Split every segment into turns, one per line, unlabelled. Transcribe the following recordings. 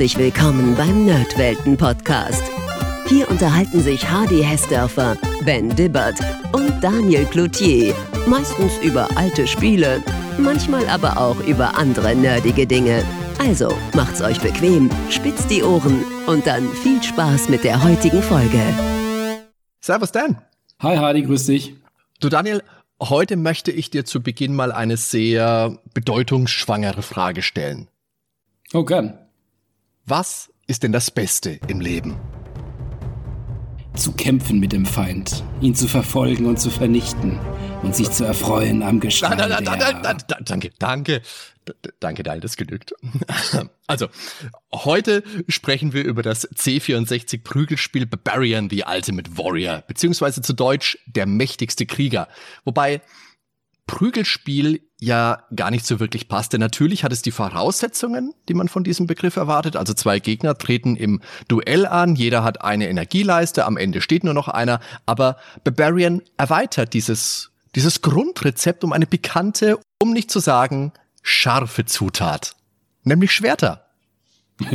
Herzlich willkommen beim Nerdwelten Podcast. Hier unterhalten sich Hardy Hessdörfer, Ben Dibbert und Daniel Cloutier. Meistens über alte Spiele, manchmal aber auch über andere nerdige Dinge. Also macht's euch bequem, spitzt die Ohren und dann viel Spaß mit der heutigen Folge.
Servus Dan.
Hi Hardy, grüß dich.
Du Daniel, heute möchte ich dir zu Beginn mal eine sehr bedeutungsschwangere Frage stellen.
Oh, gern.
Was ist denn das Beste im Leben?
Zu kämpfen mit dem Feind, ihn zu verfolgen und zu vernichten und sich zu erfreuen am Geschrei
Da, da, da, danke, danke. Danke, Daniel, das genügt. Also, heute sprechen wir über das C64 Prügelspiel Barbarian the Ultimate Warrior, beziehungsweise zu Deutsch der mächtigste Krieger. Wobei Prügelspiel ja gar nicht so wirklich passt, denn natürlich hat es die Voraussetzungen, die man von diesem Begriff erwartet. Also zwei Gegner treten im Duell an, jeder hat eine Energieleiste, am Ende steht nur noch einer, aber Barbarian erweitert dieses, dieses Grundrezept um eine pikante, um nicht zu sagen, scharfe Zutat. Nämlich Schwerter.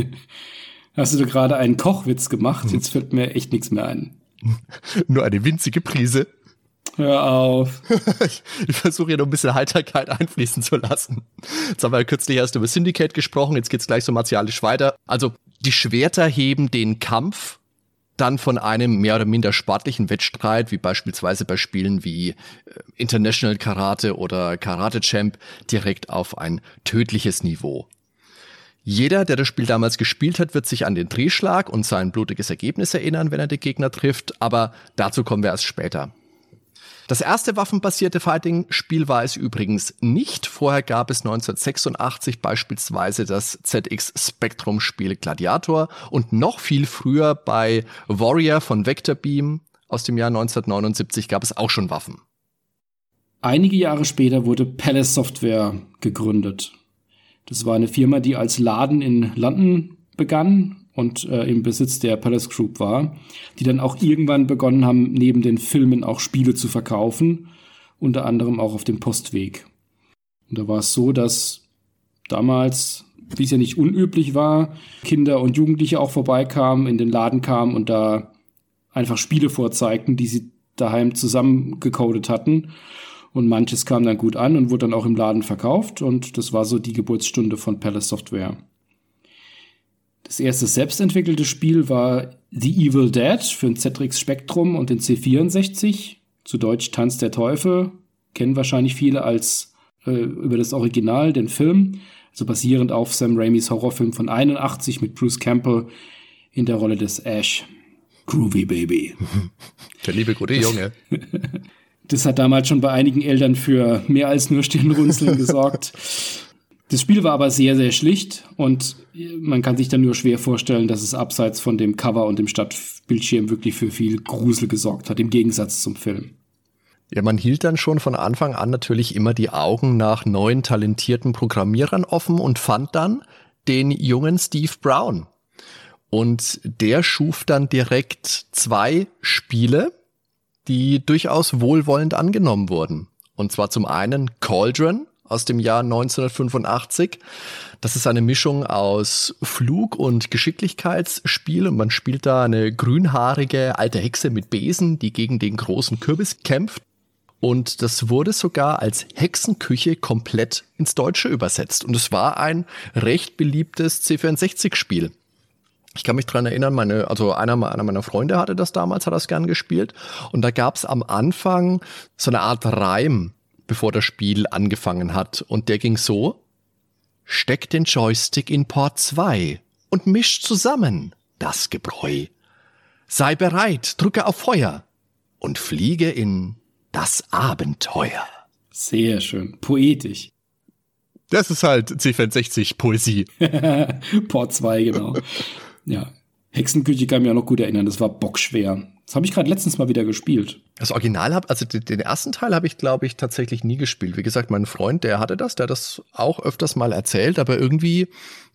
Hast du gerade einen Kochwitz gemacht? Jetzt fällt mir echt nichts mehr ein.
Nur eine winzige Prise.
Hör auf.
Ich, ich versuche hier noch ein bisschen Heiterkeit einfließen zu lassen. Jetzt haben wir ja kürzlich erst über Syndicate gesprochen, jetzt geht's gleich so martialisch weiter. Also die Schwerter heben den Kampf dann von einem mehr oder minder sportlichen Wettstreit, wie beispielsweise bei Spielen wie äh, International Karate oder Karate Champ, direkt auf ein tödliches Niveau. Jeder, der das Spiel damals gespielt hat, wird sich an den Drehschlag und sein blutiges Ergebnis erinnern, wenn er den Gegner trifft, aber dazu kommen wir erst später. Das erste waffenbasierte Fighting-Spiel war es übrigens nicht. Vorher gab es 1986 beispielsweise das ZX Spectrum-Spiel Gladiator und noch viel früher bei Warrior von Vectorbeam aus dem Jahr 1979 gab es auch schon Waffen.
Einige Jahre später wurde Palace Software gegründet. Das war eine Firma, die als Laden in London begann und äh, im Besitz der Palace Group war, die dann auch irgendwann begonnen haben, neben den Filmen auch Spiele zu verkaufen, unter anderem auch auf dem Postweg. Und da war es so, dass damals, wie es ja nicht unüblich war, Kinder und Jugendliche auch vorbeikamen, in den Laden kamen und da einfach Spiele vorzeigten, die sie daheim zusammengecodet hatten. Und manches kam dann gut an und wurde dann auch im Laden verkauft. Und das war so die Geburtsstunde von Palace Software. Das erste selbstentwickelte Spiel war The Evil Dead für den ZX Spectrum und den C64. Zu Deutsch Tanz der Teufel. Kennen wahrscheinlich viele als äh, über das Original, den Film. Also basierend auf Sam Raimis Horrorfilm von 81 mit Bruce Campbell in der Rolle des Ash. Groovy Baby.
Der liebe gute Junge.
Das hat damals schon bei einigen Eltern für mehr als nur Stirnrunzeln gesorgt. Das Spiel war aber sehr, sehr schlicht und man kann sich dann nur schwer vorstellen, dass es abseits von dem Cover und dem Stadtbildschirm wirklich für viel Grusel gesorgt hat, im Gegensatz zum Film.
Ja, man hielt dann schon von Anfang an natürlich immer die Augen nach neuen talentierten Programmierern offen und fand dann den jungen Steve Brown. Und der schuf dann direkt zwei Spiele, die durchaus wohlwollend angenommen wurden. Und zwar zum einen Cauldron aus dem Jahr 1985. Das ist eine Mischung aus Flug- und Geschicklichkeitsspiel und man spielt da eine grünhaarige alte Hexe mit Besen, die gegen den großen Kürbis kämpft. Und das wurde sogar als Hexenküche komplett ins Deutsche übersetzt. Und es war ein recht beliebtes C64-Spiel. Ich kann mich dran erinnern, meine, also einer, einer meiner Freunde hatte das damals, hat das gern gespielt. Und da gab es am Anfang so eine Art Reim, bevor das Spiel angefangen hat. Und der ging so, steck den Joystick in Port 2 und misch zusammen das Gebräu. Sei bereit, drücke auf Feuer und fliege in das Abenteuer.
Sehr schön. Poetisch.
Das ist halt C64 Poesie.
Port 2, genau. ja. Hexenküche kann ich mich auch noch gut erinnern. Das war bockschwer. Das habe ich gerade letztens mal wieder gespielt.
Das Original habe, also den, ersten Teil habe ich, glaube ich, tatsächlich nie gespielt. Wie gesagt, mein Freund, der hatte das, der hat das auch öfters mal erzählt, aber irgendwie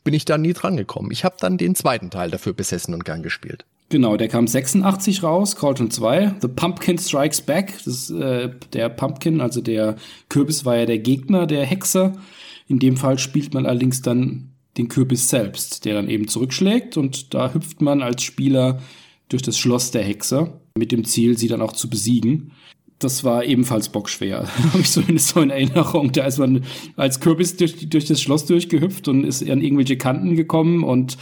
bin ich da nie dran gekommen. Ich habe dann den zweiten Teil dafür besessen und gern gespielt.
Genau, der kam 86 raus, Cauldron 2. The Pumpkin Strikes Back. Das, äh, der Pumpkin, also der Kürbis, war ja der Gegner der Hexe. In dem Fall spielt man allerdings dann den Kürbis selbst, der dann eben zurückschlägt und da hüpft man als Spieler durch das Schloss der Hexe mit dem Ziel, sie dann auch zu besiegen. Das war ebenfalls bockschwer. habe ich so, so in Erinnerung. Da ist man als Kürbis durch, durch das Schloss durchgehüpft und ist an irgendwelche Kanten gekommen und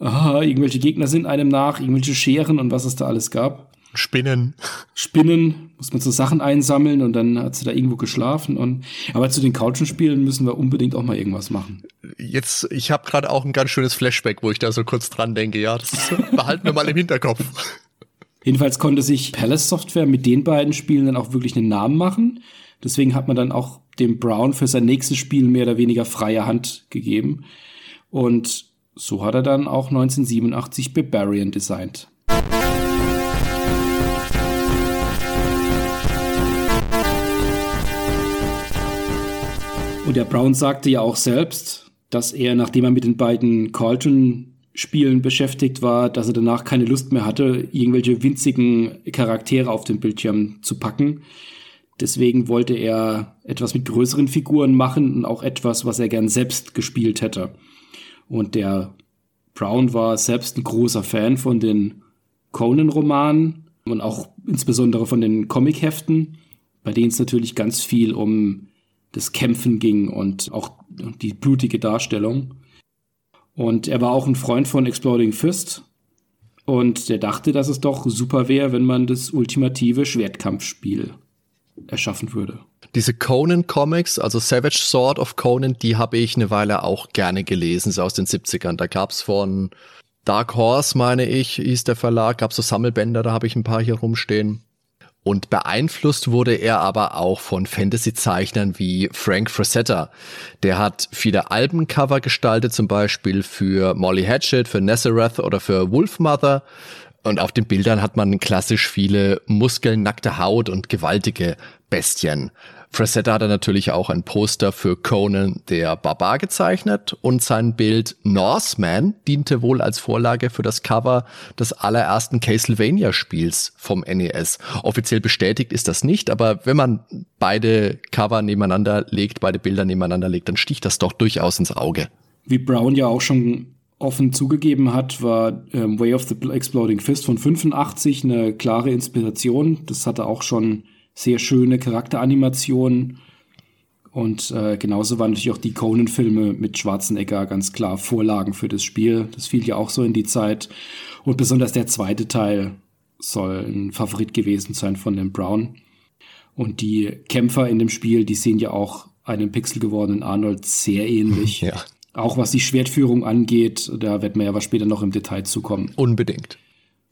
aha, irgendwelche Gegner sind einem nach, irgendwelche Scheren und was es da alles gab.
Spinnen.
Spinnen, muss man so Sachen einsammeln und dann hat sie da irgendwo geschlafen. Und aber zu den Couchenspielen müssen wir unbedingt auch mal irgendwas machen.
Jetzt, ich habe gerade auch ein ganz schönes Flashback, wo ich da so kurz dran denke. Ja, das behalten wir mal im Hinterkopf.
Jedenfalls konnte sich Palace Software mit den beiden Spielen dann auch wirklich einen Namen machen. Deswegen hat man dann auch dem Brown für sein nächstes Spiel mehr oder weniger freie Hand gegeben. Und so hat er dann auch 1987 Barbarian designt. Und der Brown sagte ja auch selbst, dass er, nachdem er mit den beiden Carlton-Spielen beschäftigt war, dass er danach keine Lust mehr hatte, irgendwelche winzigen Charaktere auf dem Bildschirm zu packen. Deswegen wollte er etwas mit größeren Figuren machen und auch etwas, was er gern selbst gespielt hätte. Und der Brown war selbst ein großer Fan von den Conan-Romanen und auch insbesondere von den Comic-Heften, bei denen es natürlich ganz viel um das Kämpfen ging und auch die blutige Darstellung. Und er war auch ein Freund von Exploding Fist. Und der dachte, dass es doch super wäre, wenn man das ultimative Schwertkampfspiel erschaffen würde.
Diese Conan Comics, also Savage Sword of Conan, die habe ich eine Weile auch gerne gelesen, so aus den 70ern. Da gab's von Dark Horse, meine ich, hieß der Verlag, gab's so Sammelbänder, da habe ich ein paar hier rumstehen. Und beeinflusst wurde er aber auch von Fantasy-Zeichnern wie Frank Frazetta. Der hat viele Albencover gestaltet, zum Beispiel für Molly Hatchet, für Nazareth oder für Wolfmother. Und auf den Bildern hat man klassisch viele Muskeln, nackte Haut und gewaltige Bestien. Frazetta hat er natürlich auch ein Poster für Conan der Barbar gezeichnet und sein Bild Norseman diente wohl als Vorlage für das Cover des allerersten Castlevania-Spiels vom NES. Offiziell bestätigt ist das nicht, aber wenn man beide Cover nebeneinander legt, beide Bilder nebeneinander legt, dann sticht das doch durchaus ins Auge.
Wie Brown ja auch schon offen zugegeben hat, war ähm, Way of the Exploding Fist von 85 eine klare Inspiration. Das hatte auch schon sehr schöne Charakteranimationen. Und äh, genauso waren natürlich auch die Conan-Filme mit Schwarzenegger ganz klar Vorlagen für das Spiel. Das fiel ja auch so in die Zeit. Und besonders der zweite Teil soll ein Favorit gewesen sein von dem Brown. Und die Kämpfer in dem Spiel, die sehen ja auch einem Pixel gewordenen Arnold sehr ähnlich. Ja. Auch was die Schwertführung angeht, da wird man ja was später noch im Detail zukommen.
Unbedingt.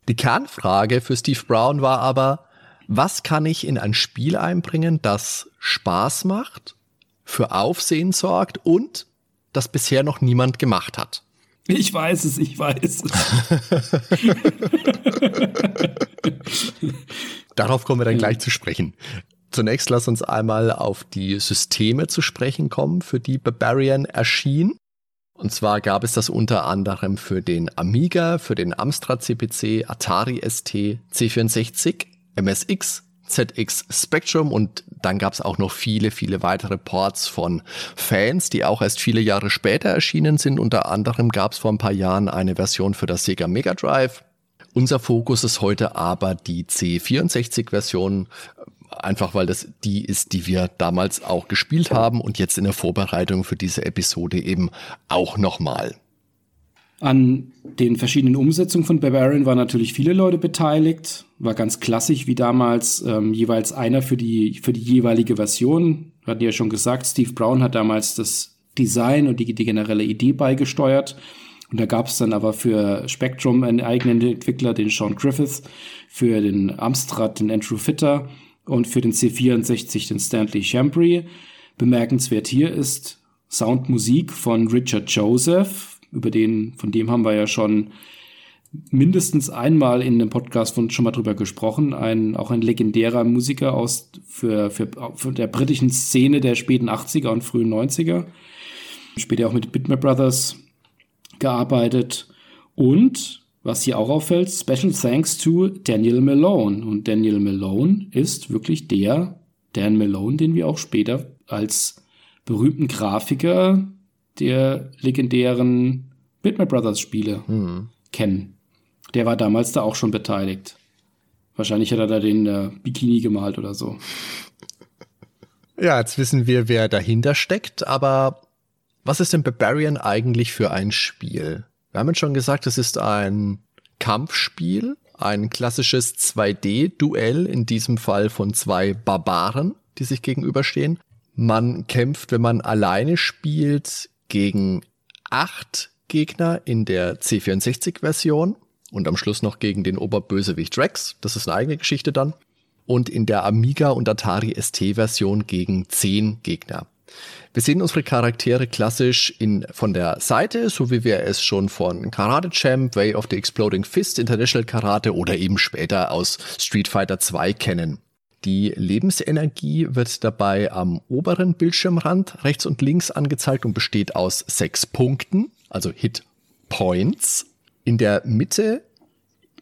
Die Kernfrage für Steve Brown war aber, was kann ich in ein Spiel einbringen, das Spaß macht, für Aufsehen sorgt und das bisher noch niemand gemacht hat?
Ich weiß es, ich weiß es.
Darauf kommen wir dann gleich zu sprechen. Zunächst lass uns einmal auf die Systeme zu sprechen kommen, für die Barbarian erschien. Und zwar gab es das unter anderem für den Amiga, für den Amstrad CPC, Atari ST, C64, MSX, ZX Spectrum und dann gab es auch noch viele, viele weitere Ports von Fans, die auch erst viele Jahre später erschienen sind. Unter anderem gab es vor ein paar Jahren eine Version für das Sega Mega Drive. Unser Fokus ist heute aber die C64-Version, einfach weil das die ist, die wir damals auch gespielt haben und jetzt in der Vorbereitung für diese Episode eben auch nochmal.
An den verschiedenen Umsetzungen von Barbarian waren natürlich viele Leute beteiligt. War ganz klassisch wie damals ähm, jeweils einer für die, für die jeweilige Version. Wir hatten ja schon gesagt, Steve Brown hat damals das Design und die, die generelle Idee beigesteuert. Und da gab es dann aber für Spectrum einen eigenen Entwickler, den Sean Griffith, für den Amstrad den Andrew Fitter und für den C64 den Stanley Chambry. Bemerkenswert hier ist Soundmusik von Richard Joseph, über den, von dem haben wir ja schon mindestens einmal in dem Podcast von, schon mal drüber gesprochen. Ein, auch ein legendärer Musiker aus, für, für, für der britischen Szene der späten 80er und frühen 90er. Später auch mit Bitmap Brothers gearbeitet. Und, was hier auch auffällt, Special Thanks to Daniel Malone. Und Daniel Malone ist wirklich der Dan Malone, den wir auch später als berühmten Grafiker der legendären Bitmap Brothers Spiele hm. kennen. Der war damals da auch schon beteiligt. Wahrscheinlich hat er da den äh, Bikini gemalt oder so.
Ja, jetzt wissen wir, wer dahinter steckt, aber was ist denn Barbarian eigentlich für ein Spiel? Wir haben schon gesagt, es ist ein Kampfspiel, ein klassisches 2D-Duell, in diesem Fall von zwei Barbaren, die sich gegenüberstehen. Man kämpft, wenn man alleine spielt, gegen acht Gegner in der C64-Version und am Schluss noch gegen den Oberbösewicht Rex. Das ist eine eigene Geschichte dann. Und in der Amiga und Atari ST-Version gegen zehn Gegner. Wir sehen unsere Charaktere klassisch in, von der Seite, so wie wir es schon von Karate Champ, Way of the Exploding Fist, International Karate oder eben später aus Street Fighter 2 kennen. Die Lebensenergie wird dabei am oberen Bildschirmrand rechts und links angezeigt und besteht aus sechs Punkten, also Hit Points. In der Mitte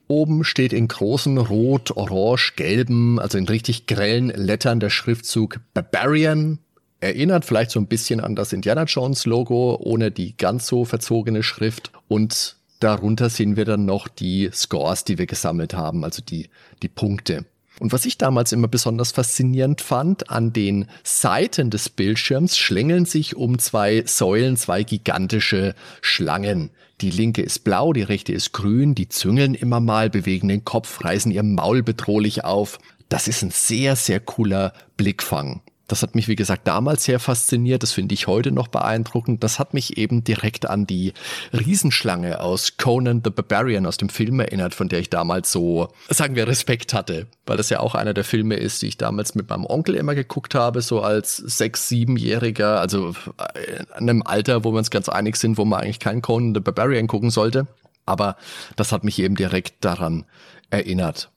oben steht in großen rot, orange, gelben, also in richtig grellen Lettern der Schriftzug Barbarian. Erinnert vielleicht so ein bisschen an das Indiana Jones Logo, ohne die ganz so verzogene Schrift. Und darunter sehen wir dann noch die Scores, die wir gesammelt haben, also die, die Punkte. Und was ich damals immer besonders faszinierend fand, an den Seiten des Bildschirms schlängeln sich um zwei Säulen zwei gigantische Schlangen. Die linke ist blau, die rechte ist grün, die züngeln immer mal, bewegen den Kopf, reißen ihr Maul bedrohlich auf. Das ist ein sehr, sehr cooler Blickfang. Das hat mich, wie gesagt, damals sehr fasziniert. Das finde ich heute noch beeindruckend. Das hat mich eben direkt an die Riesenschlange aus Conan the Barbarian aus dem Film erinnert, von der ich damals so, sagen wir, Respekt hatte. Weil das ja auch einer der Filme ist, die ich damals mit meinem Onkel immer geguckt habe, so als sechs-, siebenjähriger, also in einem Alter, wo wir uns ganz einig sind, wo man eigentlich keinen Conan the Barbarian gucken sollte. Aber das hat mich eben direkt daran erinnert.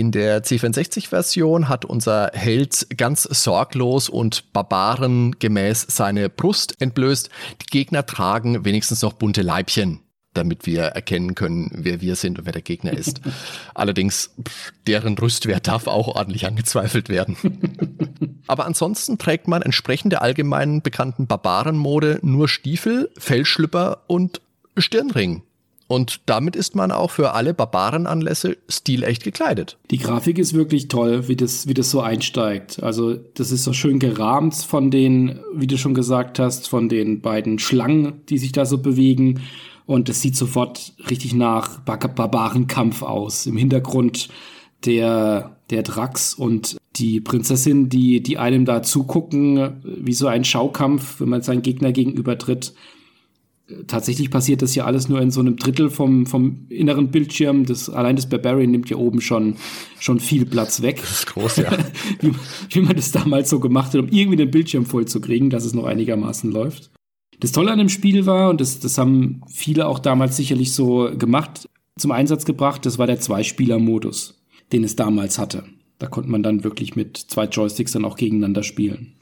In der C64-Version hat unser Held ganz sorglos und barbarengemäß seine Brust entblößt. Die Gegner tragen wenigstens noch bunte Leibchen, damit wir erkennen können, wer wir sind und wer der Gegner ist. Allerdings, deren Rüstwert darf auch ordentlich angezweifelt werden. Aber ansonsten trägt man entsprechend der allgemeinen bekannten Barbarenmode nur Stiefel, Fellschlüpper und Stirnring. Und damit ist man auch für alle Barbarenanlässe stilecht gekleidet.
Die Grafik ist wirklich toll, wie das, wie das so einsteigt. Also, das ist so schön gerahmt von den, wie du schon gesagt hast, von den beiden Schlangen, die sich da so bewegen. Und es sieht sofort richtig nach Bar Barbarenkampf aus. Im Hintergrund der, der Drax und die Prinzessin, die, die einem da zugucken, wie so ein Schaukampf, wenn man seinen Gegner gegenübertritt tatsächlich passiert das ja alles nur in so einem Drittel vom, vom inneren Bildschirm. Das, allein das Barbarian nimmt ja oben schon, schon viel Platz weg.
Das ist groß, ja.
wie, wie man das damals so gemacht hat, um irgendwie den Bildschirm voll zu kriegen, dass es noch einigermaßen läuft. Das Tolle an dem Spiel war, und das, das haben viele auch damals sicherlich so gemacht, zum Einsatz gebracht, das war der Zwei-Spieler-Modus, den es damals hatte. Da konnte man dann wirklich mit zwei Joysticks dann auch gegeneinander spielen.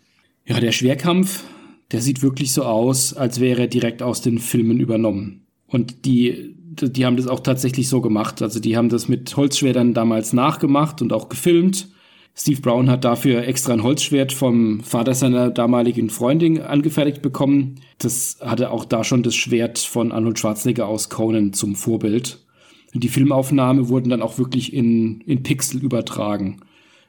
Ja, der Schwerkampf der sieht wirklich so aus, als wäre er direkt aus den Filmen übernommen. Und die, die haben das auch tatsächlich so gemacht. Also die haben das mit Holzschwertern damals nachgemacht und auch gefilmt. Steve Brown hat dafür extra ein Holzschwert vom Vater seiner damaligen Freundin angefertigt bekommen. Das hatte auch da schon das Schwert von Arnold Schwarzenegger aus Conan zum Vorbild. Und die Filmaufnahme wurden dann auch wirklich in, in Pixel übertragen.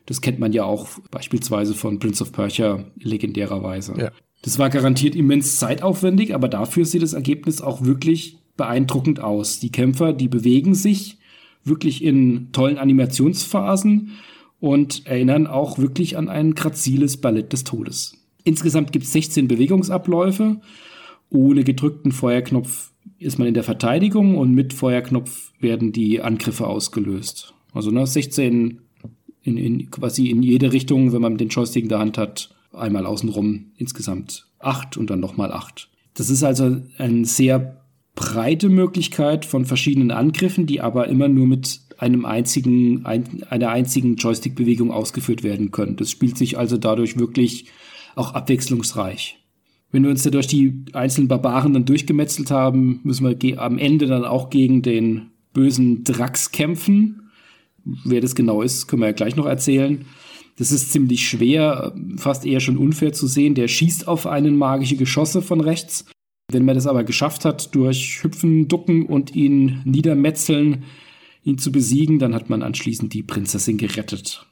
Das kennt man ja auch beispielsweise von Prince of Persia legendärerweise. Ja. Das war garantiert immens zeitaufwendig, aber dafür sieht das Ergebnis auch wirklich beeindruckend aus. Die Kämpfer, die bewegen sich wirklich in tollen Animationsphasen und erinnern auch wirklich an ein graziles Ballett des Todes. Insgesamt gibt es 16 Bewegungsabläufe. Ohne gedrückten Feuerknopf ist man in der Verteidigung und mit Feuerknopf werden die Angriffe ausgelöst. Also ne, 16 in, in, quasi in jede Richtung, wenn man den Joystick in der Hand hat, einmal außenrum insgesamt acht und dann nochmal acht. Das ist also eine sehr breite Möglichkeit von verschiedenen Angriffen, die aber immer nur mit einem einzigen, ein, einer einzigen Joystick-Bewegung ausgeführt werden können. Das spielt sich also dadurch wirklich auch abwechslungsreich. Wenn wir uns da durch die einzelnen Barbaren dann durchgemetzelt haben, müssen wir am Ende dann auch gegen den bösen Drax kämpfen. Wer das genau ist, können wir ja gleich noch erzählen. Das ist ziemlich schwer, fast eher schon unfair zu sehen. Der schießt auf einen magische Geschosse von rechts Wenn man das aber geschafft hat, durch Hüpfen, Ducken und ihn niedermetzeln, ihn zu besiegen, dann hat man anschließend die Prinzessin gerettet.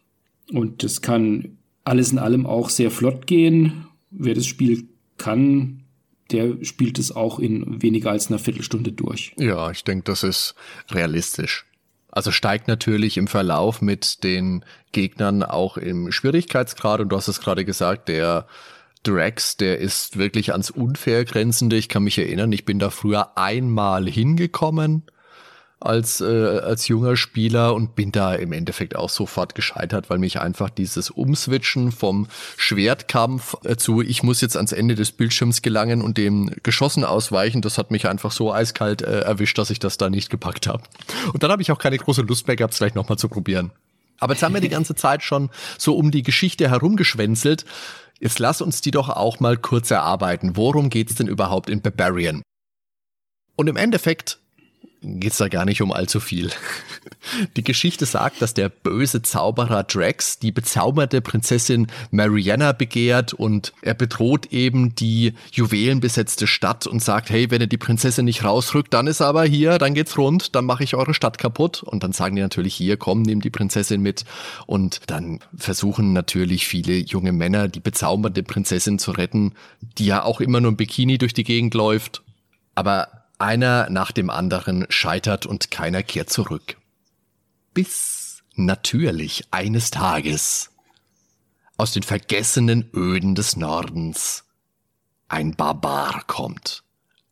Und das kann alles in allem auch sehr flott gehen. Wer das Spiel kann, der spielt es auch in weniger als einer Viertelstunde durch.
Ja, ich denke, das ist realistisch. Also steigt natürlich im Verlauf mit den Gegnern auch im Schwierigkeitsgrad und du hast es gerade gesagt, der Drax, der ist wirklich ans Unfair grenzende. Ich kann mich erinnern, ich bin da früher einmal hingekommen als, äh, als junger Spieler und bin da im Endeffekt auch sofort gescheitert, weil mich einfach dieses Umswitchen vom Schwertkampf äh, zu ich muss jetzt ans Ende des Bildschirms gelangen und dem Geschossen ausweichen, das hat mich einfach so eiskalt äh, erwischt, dass ich das da nicht gepackt habe. Und dann habe ich auch keine große Lust mehr gehabt, es gleich nochmal zu probieren. Aber jetzt haben wir die ganze Zeit schon so um die Geschichte herumgeschwänzelt. Jetzt lass uns die doch auch mal kurz erarbeiten. Worum geht's denn überhaupt in Barbarian? Und im Endeffekt geht's da gar nicht um allzu viel. Die Geschichte sagt, dass der böse Zauberer Drax die bezauberte Prinzessin Mariana begehrt und er bedroht eben die juwelenbesetzte Stadt und sagt, hey, wenn ihr die Prinzessin nicht rausrückt, dann ist aber hier, dann geht's rund, dann mache ich eure Stadt kaputt. Und dann sagen die natürlich hier, komm, nimm die Prinzessin mit. Und dann versuchen natürlich viele junge Männer, die bezaubernde Prinzessin zu retten, die ja auch immer nur im Bikini durch die Gegend läuft. Aber einer nach dem anderen scheitert und keiner kehrt zurück. Bis natürlich eines Tages aus den vergessenen Öden des Nordens ein Barbar kommt.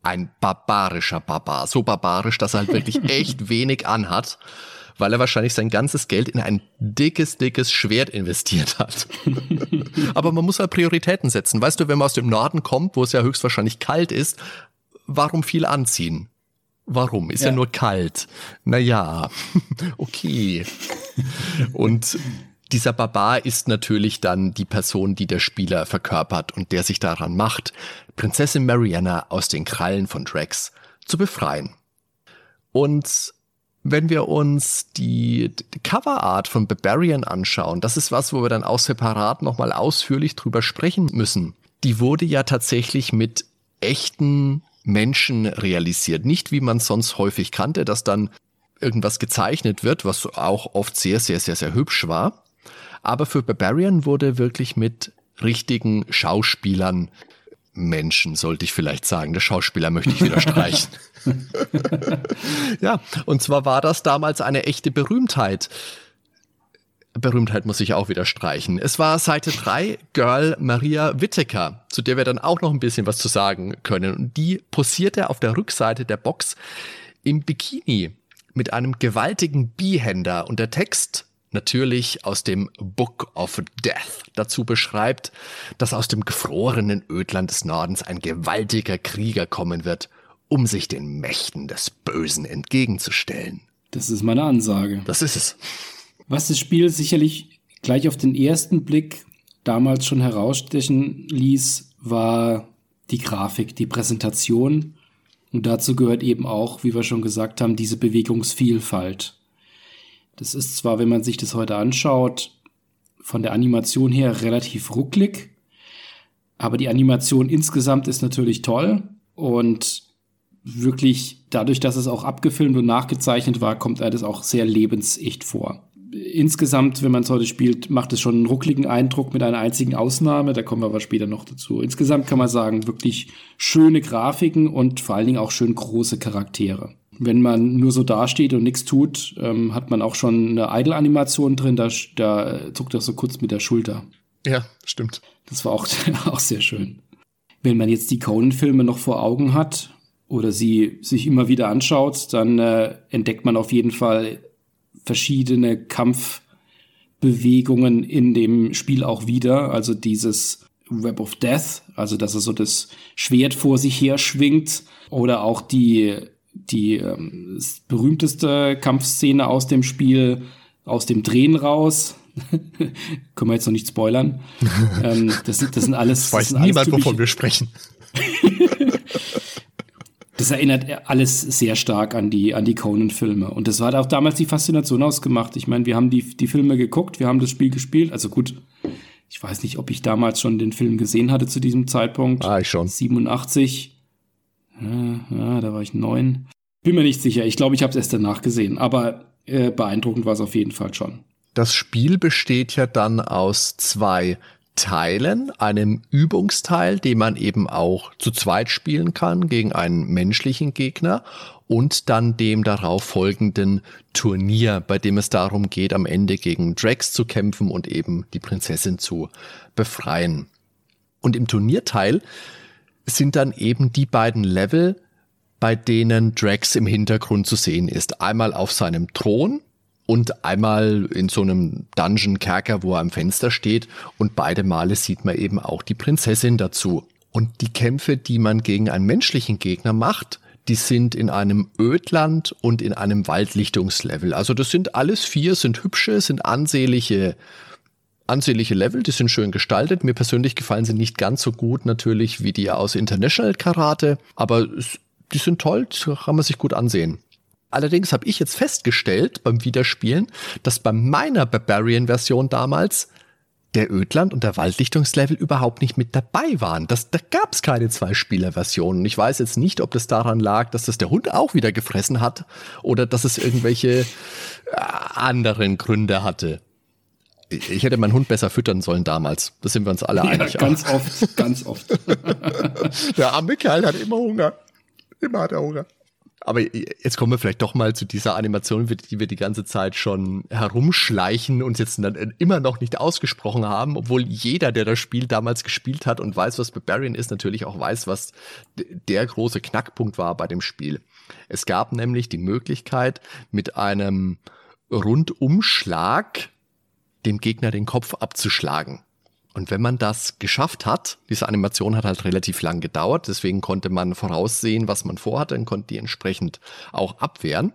Ein barbarischer Barbar. So barbarisch, dass er halt wirklich echt wenig anhat, weil er wahrscheinlich sein ganzes Geld in ein dickes, dickes Schwert investiert hat. Aber man muss halt Prioritäten setzen. Weißt du, wenn man aus dem Norden kommt, wo es ja höchstwahrscheinlich kalt ist, warum viel anziehen? Warum? Ist ja, ja nur kalt. Naja, okay. Und dieser Barbar ist natürlich dann die Person, die der Spieler verkörpert und der sich daran macht, Prinzessin Mariana aus den Krallen von Drax zu befreien. Und wenn wir uns die, die Coverart von Barbarian anschauen, das ist was, wo wir dann auch separat nochmal ausführlich drüber sprechen müssen. Die wurde ja tatsächlich mit echten Menschen realisiert. Nicht wie man sonst häufig kannte, dass dann irgendwas gezeichnet wird, was auch oft sehr, sehr, sehr, sehr hübsch war. Aber für Barbarian wurde wirklich mit richtigen Schauspielern Menschen, sollte ich vielleicht sagen. Der Schauspieler möchte ich wieder streichen. ja, und zwar war das damals eine echte Berühmtheit. Berühmtheit muss ich auch wieder streichen. Es war Seite 3, Girl Maria Whittaker, zu der wir dann auch noch ein bisschen was zu sagen können. Und die posierte auf der Rückseite der Box im Bikini mit einem gewaltigen Bihänder und der Text natürlich aus dem Book of Death dazu beschreibt, dass aus dem gefrorenen Ödland des Nordens ein gewaltiger Krieger kommen wird, um sich den Mächten des Bösen entgegenzustellen.
Das ist meine Ansage.
Das ist es.
Was das Spiel sicherlich gleich auf den ersten Blick damals schon herausstechen ließ, war die Grafik, die Präsentation. Und dazu gehört eben auch, wie wir schon gesagt haben, diese Bewegungsvielfalt. Das ist zwar, wenn man sich das heute anschaut, von der Animation her relativ rucklig, aber die Animation insgesamt ist natürlich toll und wirklich dadurch, dass es auch abgefilmt und nachgezeichnet war, kommt er das auch sehr lebensecht vor insgesamt, wenn man es heute spielt, macht es schon einen ruckligen Eindruck mit einer einzigen Ausnahme. Da kommen wir aber später noch dazu. Insgesamt kann man sagen, wirklich schöne Grafiken und vor allen Dingen auch schön große Charaktere. Wenn man nur so dasteht und nichts tut, ähm, hat man auch schon eine Idle-Animation drin. Da, da zuckt er so kurz mit der Schulter.
Ja, stimmt.
Das war auch, auch sehr schön. Wenn man jetzt die Conan-Filme noch vor Augen hat oder sie sich immer wieder anschaut, dann äh, entdeckt man auf jeden Fall verschiedene Kampfbewegungen in dem Spiel auch wieder. Also dieses Web of Death, also dass er so das Schwert vor sich her schwingt oder auch die die ähm, berühmteste Kampfszene aus dem Spiel aus dem Drehen raus. Können wir jetzt noch nicht spoilern. ähm, das, das sind alles.
Das weiß
das
niemand, alles wovon wir sprechen.
das erinnert alles sehr stark an die, an die Conan-Filme. Und das hat auch damals die Faszination ausgemacht. Ich meine, wir haben die, die Filme geguckt, wir haben das Spiel gespielt. Also gut, ich weiß nicht, ob ich damals schon den Film gesehen hatte zu diesem Zeitpunkt.
Ah, ich schon.
87. Ja, da war ich neun. Bin mir nicht sicher. Ich glaube, ich habe es erst danach gesehen. Aber äh, beeindruckend war es auf jeden Fall schon.
Das Spiel besteht ja dann aus zwei Teilen, einem Übungsteil, den man eben auch zu zweit spielen kann gegen einen menschlichen Gegner und dann dem darauf folgenden Turnier, bei dem es darum geht, am Ende gegen Drax zu kämpfen und eben die Prinzessin zu befreien. Und im Turnierteil sind dann eben die beiden Level, bei denen Drax im Hintergrund zu sehen ist. Einmal auf seinem Thron und einmal in so einem Dungeon-Kerker, wo er am Fenster steht. Und beide Male sieht man eben auch die Prinzessin dazu. Und die Kämpfe, die man gegen einen menschlichen Gegner macht, die sind in einem Ödland und in einem Waldlichtungslevel. Also das sind alles vier, sind hübsche, sind ansehnliche, ansehnliche Level, die sind schön gestaltet. Mir persönlich gefallen sie nicht ganz so gut natürlich wie die aus International Karate, aber die sind toll, kann man sich gut ansehen. Allerdings habe ich jetzt festgestellt beim Wiederspielen, dass bei meiner Barbarian-Version damals der Ödland und der Waldlichtungslevel überhaupt nicht mit dabei waren. Das, da gab es keine Zwei-Spieler-Versionen. Ich weiß jetzt nicht, ob das daran lag, dass das der Hund auch wieder gefressen hat oder dass es irgendwelche äh, anderen Gründe hatte. Ich hätte meinen Hund besser füttern sollen damals. Das sind wir uns alle ja, einig.
Ganz auch. oft, ganz oft.
der arme Kerl hat immer Hunger. Immer hat er Hunger. Aber jetzt kommen wir vielleicht doch mal zu dieser Animation, die wir die ganze Zeit schon herumschleichen und jetzt immer noch nicht ausgesprochen haben, obwohl jeder, der das Spiel damals gespielt hat und weiß, was Barbarian ist, natürlich auch weiß, was der große Knackpunkt war bei dem Spiel. Es gab nämlich die Möglichkeit, mit einem Rundumschlag dem Gegner den Kopf abzuschlagen. Und wenn man das geschafft hat, diese Animation hat halt relativ lang gedauert, deswegen konnte man voraussehen, was man vorhatte und konnte die entsprechend auch abwehren.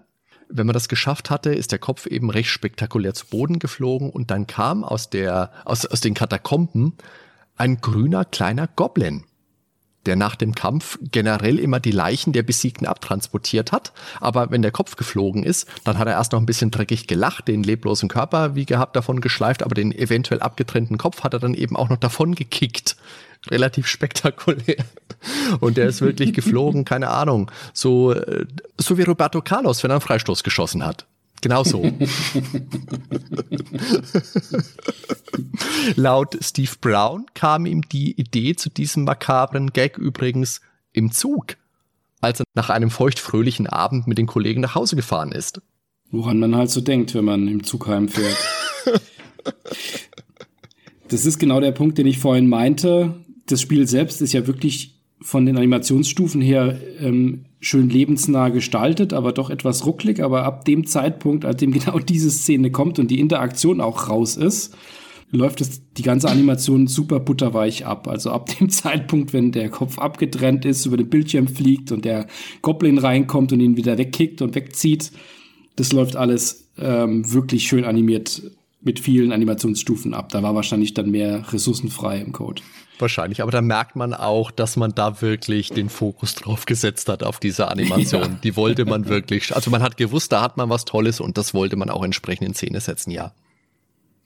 Wenn man das geschafft hatte, ist der Kopf eben recht spektakulär zu Boden geflogen und dann kam aus der, aus, aus den Katakomben ein grüner kleiner Goblin der nach dem Kampf generell immer die Leichen der Besiegten abtransportiert hat. Aber wenn der Kopf geflogen ist, dann hat er erst noch ein bisschen dreckig gelacht, den leblosen Körper wie gehabt davon geschleift, aber den eventuell abgetrennten Kopf hat er dann eben auch noch davon gekickt. Relativ spektakulär. Und der ist wirklich geflogen, keine Ahnung. So, äh, so wie Roberto Carlos, wenn er einen Freistoß geschossen hat. Genau so. Laut Steve Brown kam ihm die Idee zu diesem makabren Gag übrigens im Zug, als er nach einem feuchtfröhlichen Abend mit den Kollegen nach Hause gefahren ist.
Woran man halt so denkt, wenn man im Zug heimfährt. das ist genau der Punkt, den ich vorhin meinte. Das Spiel selbst ist ja wirklich von den Animationsstufen her ähm, schön lebensnah gestaltet, aber doch etwas rucklig. Aber ab dem Zeitpunkt, an dem genau diese Szene kommt und die Interaktion auch raus ist, läuft es die ganze Animation super butterweich ab. Also ab dem Zeitpunkt, wenn der Kopf abgetrennt ist, über den Bildschirm fliegt und der Goblin reinkommt und ihn wieder wegkickt und wegzieht, das läuft alles ähm, wirklich schön animiert mit vielen Animationsstufen ab. Da war wahrscheinlich dann mehr ressourcenfrei im Code.
Wahrscheinlich, aber da merkt man auch, dass man da wirklich den Fokus drauf gesetzt hat auf diese Animation. Ja. Die wollte man wirklich, also man hat gewusst, da hat man was Tolles und das wollte man auch entsprechend in Szene setzen, ja.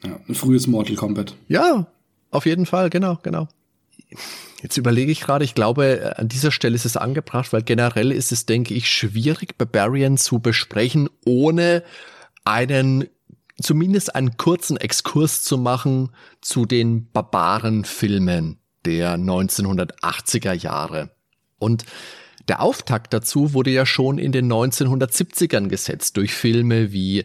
Ja, ein frühes Mortal Kombat.
Ja, auf jeden Fall, genau, genau. Jetzt überlege ich gerade, ich glaube, an dieser Stelle ist es angebracht, weil generell ist es, denke ich, schwierig, Barbarian zu besprechen, ohne einen zumindest einen kurzen Exkurs zu machen zu den Barbarenfilmen der 1980er Jahre. Und der Auftakt dazu wurde ja schon in den 1970ern gesetzt durch Filme wie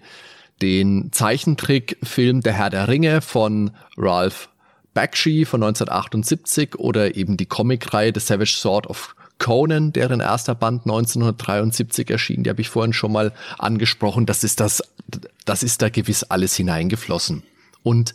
den Zeichentrickfilm Der Herr der Ringe von Ralph Bakshi von 1978 oder eben die Comicreihe The Savage Sword of Conan, deren erster Band 1973 erschien, die habe ich vorhin schon mal angesprochen. Das ist das, das ist da gewiss alles hineingeflossen. Und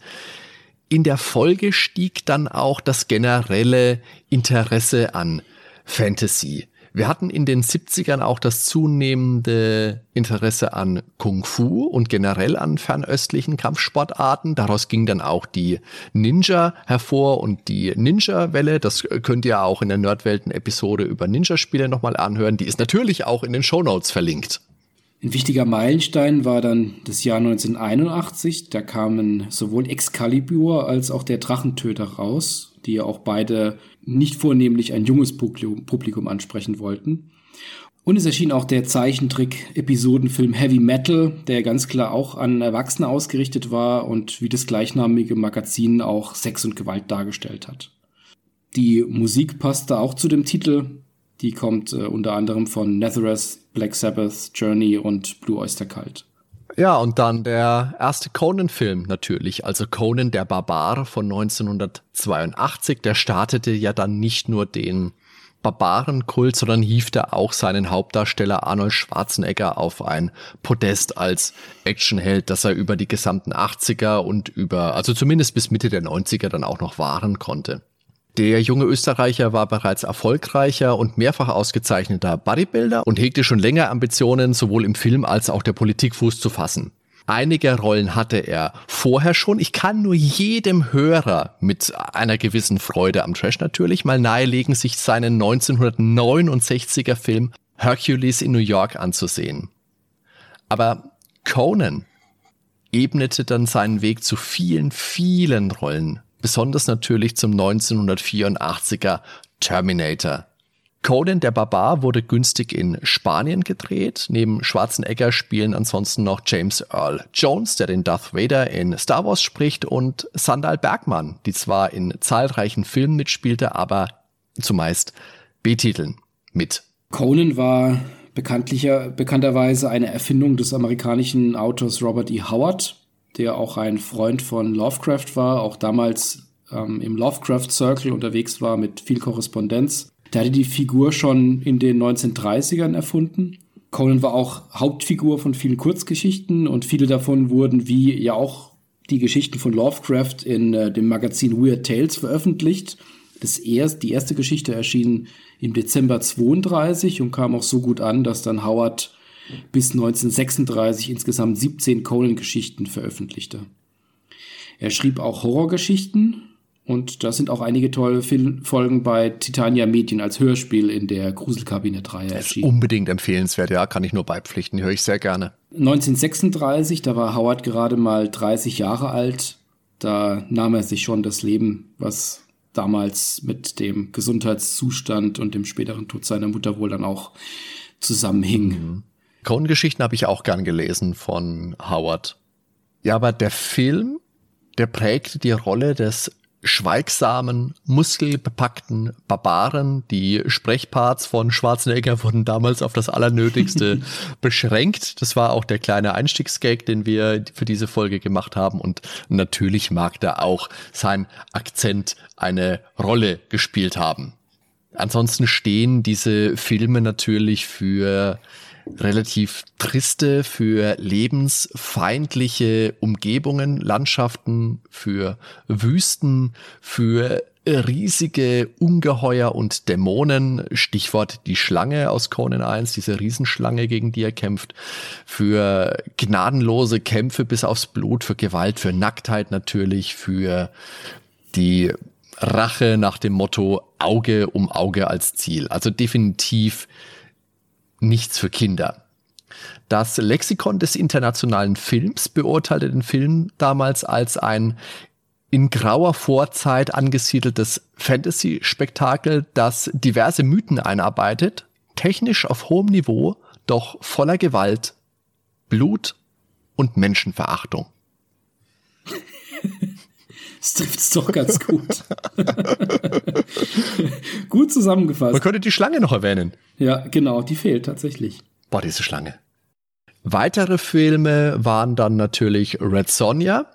in der Folge stieg dann auch das generelle Interesse an Fantasy. Wir hatten in den 70ern auch das zunehmende Interesse an Kung Fu und generell an fernöstlichen Kampfsportarten. Daraus ging dann auch die Ninja hervor und die Ninja-Welle. Das könnt ihr auch in der Nerdwelten-Episode über Ninja-Spiele nochmal anhören. Die ist natürlich auch in den Shownotes verlinkt.
Ein wichtiger Meilenstein war dann das Jahr 1981. Da kamen sowohl Excalibur als auch der Drachentöter raus, die ja auch beide nicht vornehmlich ein junges Publikum ansprechen wollten. Und es erschien auch der Zeichentrick-Episodenfilm Heavy Metal, der ganz klar auch an Erwachsene ausgerichtet war und wie das gleichnamige Magazin auch Sex und Gewalt dargestellt hat. Die Musik passte auch zu dem Titel. Die kommt äh, unter anderem von Nazareth, Black Sabbath, Journey und Blue Oyster Cult.
Ja, und dann der erste Conan-Film natürlich, also Conan der Barbar von 1982. Der startete ja dann nicht nur den Barbarenkult, sondern hiefte auch seinen Hauptdarsteller Arnold Schwarzenegger auf ein Podest als Actionheld, das er über die gesamten 80er und über, also zumindest bis Mitte der 90er dann auch noch wahren konnte. Der junge Österreicher war bereits erfolgreicher und mehrfach ausgezeichneter Bodybuilder und hegte schon länger Ambitionen, sowohl im Film als auch der Politik Fuß zu fassen. Einige Rollen hatte er vorher schon. Ich kann nur jedem Hörer mit einer gewissen Freude am Trash natürlich mal nahelegen, sich seinen 1969er Film Hercules in New York anzusehen. Aber Conan ebnete dann seinen Weg zu vielen, vielen Rollen, besonders natürlich zum 1984er Terminator. Conan der Barbar wurde günstig in Spanien gedreht. Neben Schwarzenegger spielen ansonsten noch James Earl Jones, der den Darth Vader in Star Wars spricht, und Sandal Bergmann, die zwar in zahlreichen Filmen mitspielte, aber zumeist B-Titeln mit.
Conan war bekanntlicher, bekannterweise eine Erfindung des amerikanischen Autors Robert E. Howard, der auch ein Freund von Lovecraft war, auch damals ähm, im Lovecraft Circle unterwegs war mit viel Korrespondenz. Der hatte die Figur schon in den 1930ern erfunden. Conan war auch Hauptfigur von vielen Kurzgeschichten und viele davon wurden wie ja auch die Geschichten von Lovecraft in äh, dem Magazin Weird Tales veröffentlicht. Das erst, die erste Geschichte erschien im Dezember 32 und kam auch so gut an, dass dann Howard bis 1936 insgesamt 17 Conan-Geschichten veröffentlichte. Er schrieb auch Horrorgeschichten, und da sind auch einige tolle Film Folgen bei Titania Medien als Hörspiel in der Gruselkabinett-Reihe
erschienen. Unbedingt empfehlenswert, ja, kann ich nur beipflichten, höre ich sehr gerne.
1936, da war Howard gerade mal 30 Jahre alt. Da nahm er sich schon das Leben, was damals mit dem Gesundheitszustand und dem späteren Tod seiner Mutter wohl dann auch zusammenhing. Mhm.
Conan-Geschichten habe ich auch gern gelesen von Howard. Ja, aber der Film, der prägte die Rolle des schweigsamen, muskelbepackten Barbaren. Die Sprechparts von Schwarzenegger wurden damals auf das Allernötigste beschränkt. Das war auch der kleine Einstiegsgag, den wir für diese Folge gemacht haben. Und natürlich mag da auch sein Akzent eine Rolle gespielt haben. Ansonsten stehen diese Filme natürlich für relativ triste, für lebensfeindliche Umgebungen, Landschaften, für Wüsten, für riesige Ungeheuer und Dämonen, Stichwort die Schlange aus Conan 1, diese Riesenschlange, gegen die er kämpft, für gnadenlose Kämpfe bis aufs Blut, für Gewalt, für Nacktheit natürlich, für die Rache nach dem Motto Auge um Auge als Ziel. Also definitiv nichts für Kinder. Das Lexikon des internationalen Films beurteilte den Film damals als ein in grauer Vorzeit angesiedeltes Fantasy-Spektakel, das diverse Mythen einarbeitet, technisch auf hohem Niveau, doch voller Gewalt, Blut und Menschenverachtung.
Das trifft es doch ganz gut. gut zusammengefasst.
Man könnte die Schlange noch erwähnen.
Ja, genau, die fehlt tatsächlich.
Boah, diese Schlange. Weitere Filme waren dann natürlich Red Sonja.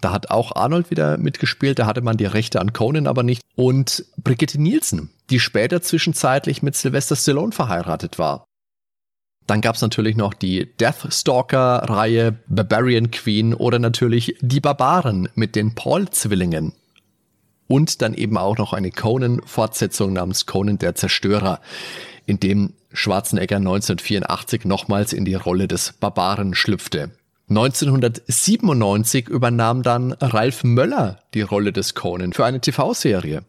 Da hat auch Arnold wieder mitgespielt. Da hatte man die Rechte an Conan aber nicht. Und Brigitte Nielsen, die später zwischenzeitlich mit Sylvester Stallone verheiratet war. Dann gab's natürlich noch die Deathstalker-Reihe Barbarian Queen oder natürlich Die Barbaren mit den Paul-Zwillingen. Und dann eben auch noch eine Conan-Fortsetzung namens Conan der Zerstörer, in dem Schwarzenegger 1984 nochmals in die Rolle des Barbaren schlüpfte. 1997 übernahm dann Ralf Möller die Rolle des Conan für eine TV-Serie.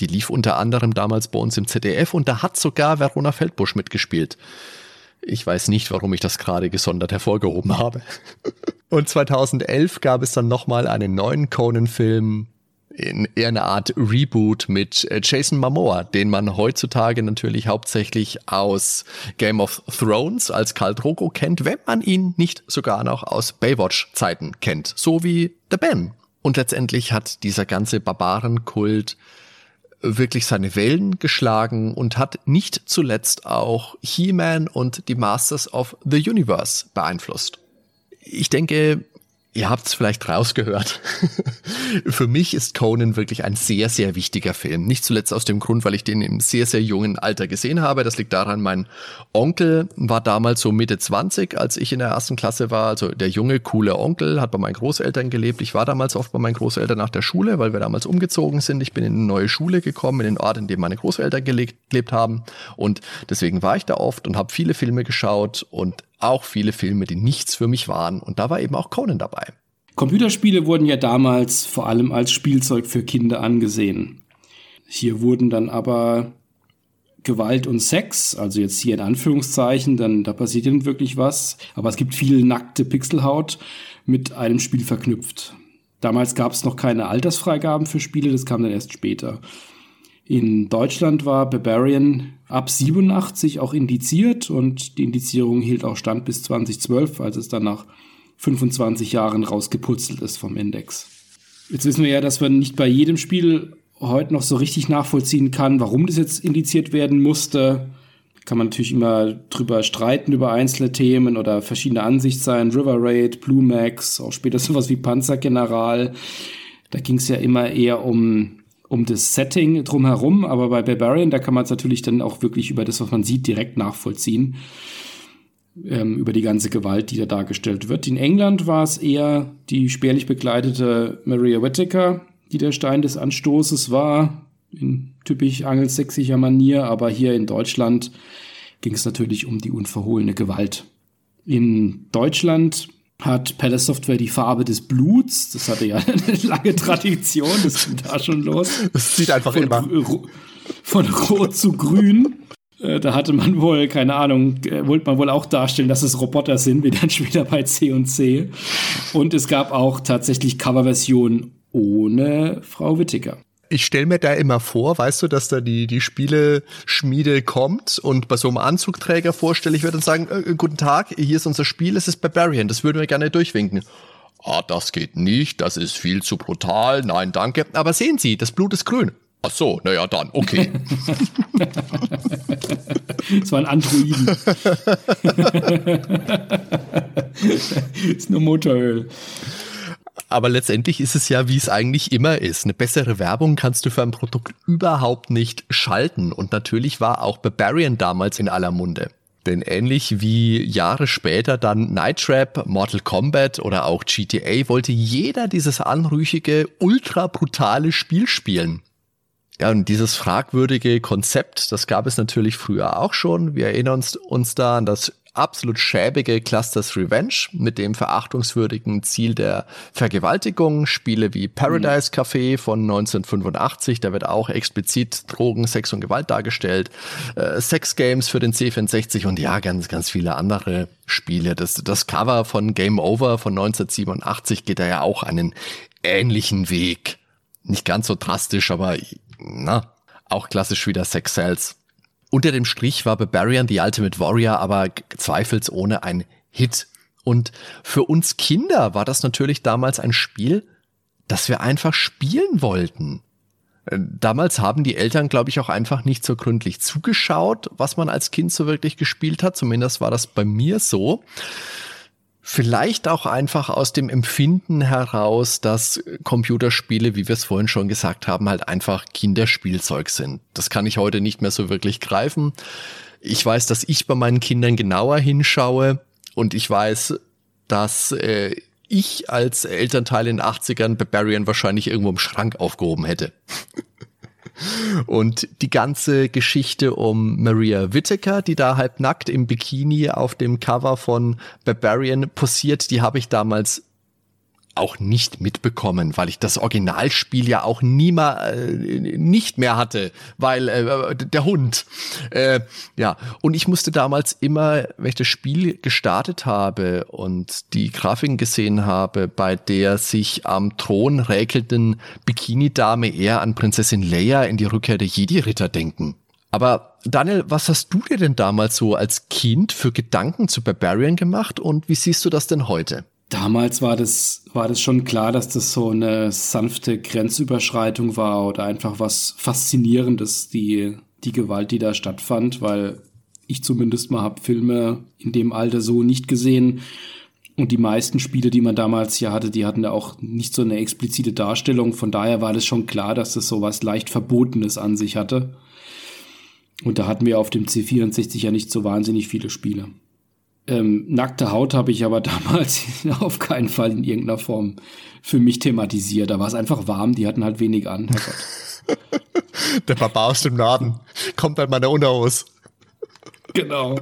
Die lief unter anderem damals bei uns im ZDF und da hat sogar Verona Feldbusch mitgespielt. Ich weiß nicht, warum ich das gerade gesondert hervorgehoben habe. Und 2011 gab es dann nochmal einen neuen Conan-Film, in eher eine Art Reboot mit äh, Jason Momoa, den man heutzutage natürlich hauptsächlich aus Game of Thrones als Karl Drogo kennt, wenn man ihn nicht sogar noch aus Baywatch-Zeiten kennt, so wie The Ben. Und letztendlich hat dieser ganze Barbarenkult wirklich seine Wellen geschlagen und hat nicht zuletzt auch He-Man und die Masters of the Universe beeinflusst. Ich denke, Ihr habt es vielleicht rausgehört. Für mich ist Conan wirklich ein sehr, sehr wichtiger Film. Nicht zuletzt aus dem Grund, weil ich den im sehr, sehr jungen Alter gesehen habe. Das liegt daran, mein Onkel war damals so Mitte 20, als ich in der ersten Klasse war. Also der junge, coole Onkel hat bei meinen Großeltern gelebt. Ich war damals oft bei meinen Großeltern nach der Schule, weil wir damals umgezogen sind. Ich bin in eine neue Schule gekommen, in den Ort, in dem meine Großeltern gelebt haben. Und deswegen war ich da oft und habe viele Filme geschaut und auch viele Filme, die nichts für mich waren. Und da war eben auch Conan dabei.
Computerspiele wurden ja damals vor allem als Spielzeug für Kinder angesehen. Hier wurden dann aber Gewalt und Sex, also jetzt hier in Anführungszeichen, dann da passiert dann wirklich was. Aber es gibt viel nackte Pixelhaut mit einem Spiel verknüpft. Damals gab es noch keine Altersfreigaben für Spiele, das kam dann erst später. In Deutschland war Barbarian ab 87 auch indiziert und die Indizierung hielt auch stand bis 2012, als es dann nach 25 Jahren rausgeputzelt ist vom Index. Jetzt wissen wir ja, dass man nicht bei jedem Spiel heute noch so richtig nachvollziehen kann, warum das jetzt indiziert werden musste. Kann man natürlich immer drüber streiten über einzelne Themen oder verschiedene Ansicht sein. River Raid, Blue Max, auch später sowas wie Panzergeneral. Da ging es ja immer eher um um das Setting drumherum, aber bei Barbarian, da kann man es natürlich dann auch wirklich über das, was man sieht, direkt nachvollziehen. Ähm, über die ganze Gewalt, die da dargestellt wird. In England war es eher die spärlich begleitete Maria Whittaker, die der Stein des Anstoßes war, in typisch angelsächsischer Manier, aber hier in Deutschland ging es natürlich um die unverhohlene Gewalt. In Deutschland hat Palace Software die Farbe des Bluts. Das hatte ja eine lange Tradition, das ging da schon los.
Das sieht einfach von, immer.
Von Rot zu Grün. Äh, da hatte man wohl, keine Ahnung, äh, wollte man wohl auch darstellen, dass es Roboter sind, wie dann später bei C und C. Und es gab auch tatsächlich Coverversionen ohne Frau Wittiger
ich stelle mir da immer vor, weißt du, dass da die, die Spieleschmiede kommt und bei so einem Anzugträger vorstellig wird und sagen, äh, guten Tag, hier ist unser Spiel, es ist Barbarian, das würden wir gerne durchwinken. Ah, das geht nicht, das ist viel zu brutal, nein, danke. Aber sehen Sie, das Blut ist grün. Ach so, naja, dann, okay.
Es war ein Androiden. ist nur Motoröl.
Aber letztendlich ist es ja, wie es eigentlich immer ist. Eine bessere Werbung kannst du für ein Produkt überhaupt nicht schalten. Und natürlich war auch Barbarian damals in aller Munde. Denn ähnlich wie Jahre später dann Night Trap, Mortal Kombat oder auch GTA wollte jeder dieses anrüchige, ultra brutale Spiel spielen. Ja, und dieses fragwürdige Konzept, das gab es natürlich früher auch schon. Wir erinnern uns, uns da an das absolut schäbige Clusters Revenge mit dem verachtungswürdigen Ziel der Vergewaltigung. Spiele wie Paradise Café von 1985, da wird auch explizit Drogen, Sex und Gewalt dargestellt. Äh, Sex Games für den C64 und ja, ganz, ganz viele andere Spiele. Das, das Cover von Game Over von 1987 geht da ja auch einen ähnlichen Weg. Nicht ganz so drastisch, aber na, auch klassisch wieder Sex Cells. Unter dem Strich war Barbarian The Ultimate Warrior aber zweifelsohne ein Hit. Und für uns Kinder war das natürlich damals ein Spiel, das wir einfach spielen wollten. Äh, damals haben die Eltern, glaube ich, auch einfach nicht so gründlich zugeschaut, was man als Kind so wirklich gespielt hat. Zumindest war das bei mir so. Vielleicht auch einfach aus dem Empfinden heraus, dass Computerspiele, wie wir es vorhin schon gesagt haben, halt einfach Kinderspielzeug sind. Das kann ich heute nicht mehr so wirklich greifen. Ich weiß, dass ich bei meinen Kindern genauer hinschaue und ich weiß, dass äh, ich als Elternteil in den 80ern Barbarian wahrscheinlich irgendwo im Schrank aufgehoben hätte. Und die ganze Geschichte um Maria Whittaker, die da halb nackt im Bikini auf dem Cover von Barbarian posiert, die habe ich damals auch nicht mitbekommen, weil ich das Originalspiel ja auch nie mal äh, nicht mehr hatte, weil äh, der Hund. Äh, ja, und ich musste damals immer, wenn ich das Spiel gestartet habe und die Grafiken gesehen habe, bei der sich am Thron räkelnden Bikini-Dame eher an Prinzessin Leia in die Rückkehr der Jedi-Ritter denken. Aber Daniel, was hast du dir denn damals so als Kind für Gedanken zu Barbarian gemacht und wie siehst du das denn heute?
Damals war das, war das schon klar, dass das so eine sanfte Grenzüberschreitung war oder einfach was Faszinierendes, die, die Gewalt, die da stattfand, weil ich zumindest mal habe Filme in dem Alter so nicht gesehen. Und die meisten Spiele, die man damals hier hatte, die hatten ja auch nicht so eine explizite Darstellung. Von daher war das schon klar, dass das so was leicht Verbotenes an sich hatte. Und da hatten wir auf dem C64 ja nicht so wahnsinnig viele Spiele. Ähm, nackte Haut habe ich aber damals auf keinen Fall in irgendeiner Form für mich thematisiert. Da war es einfach warm, die hatten halt wenig an.
Der Papa aus dem Norden kommt bei meiner Unterhose.
Genau.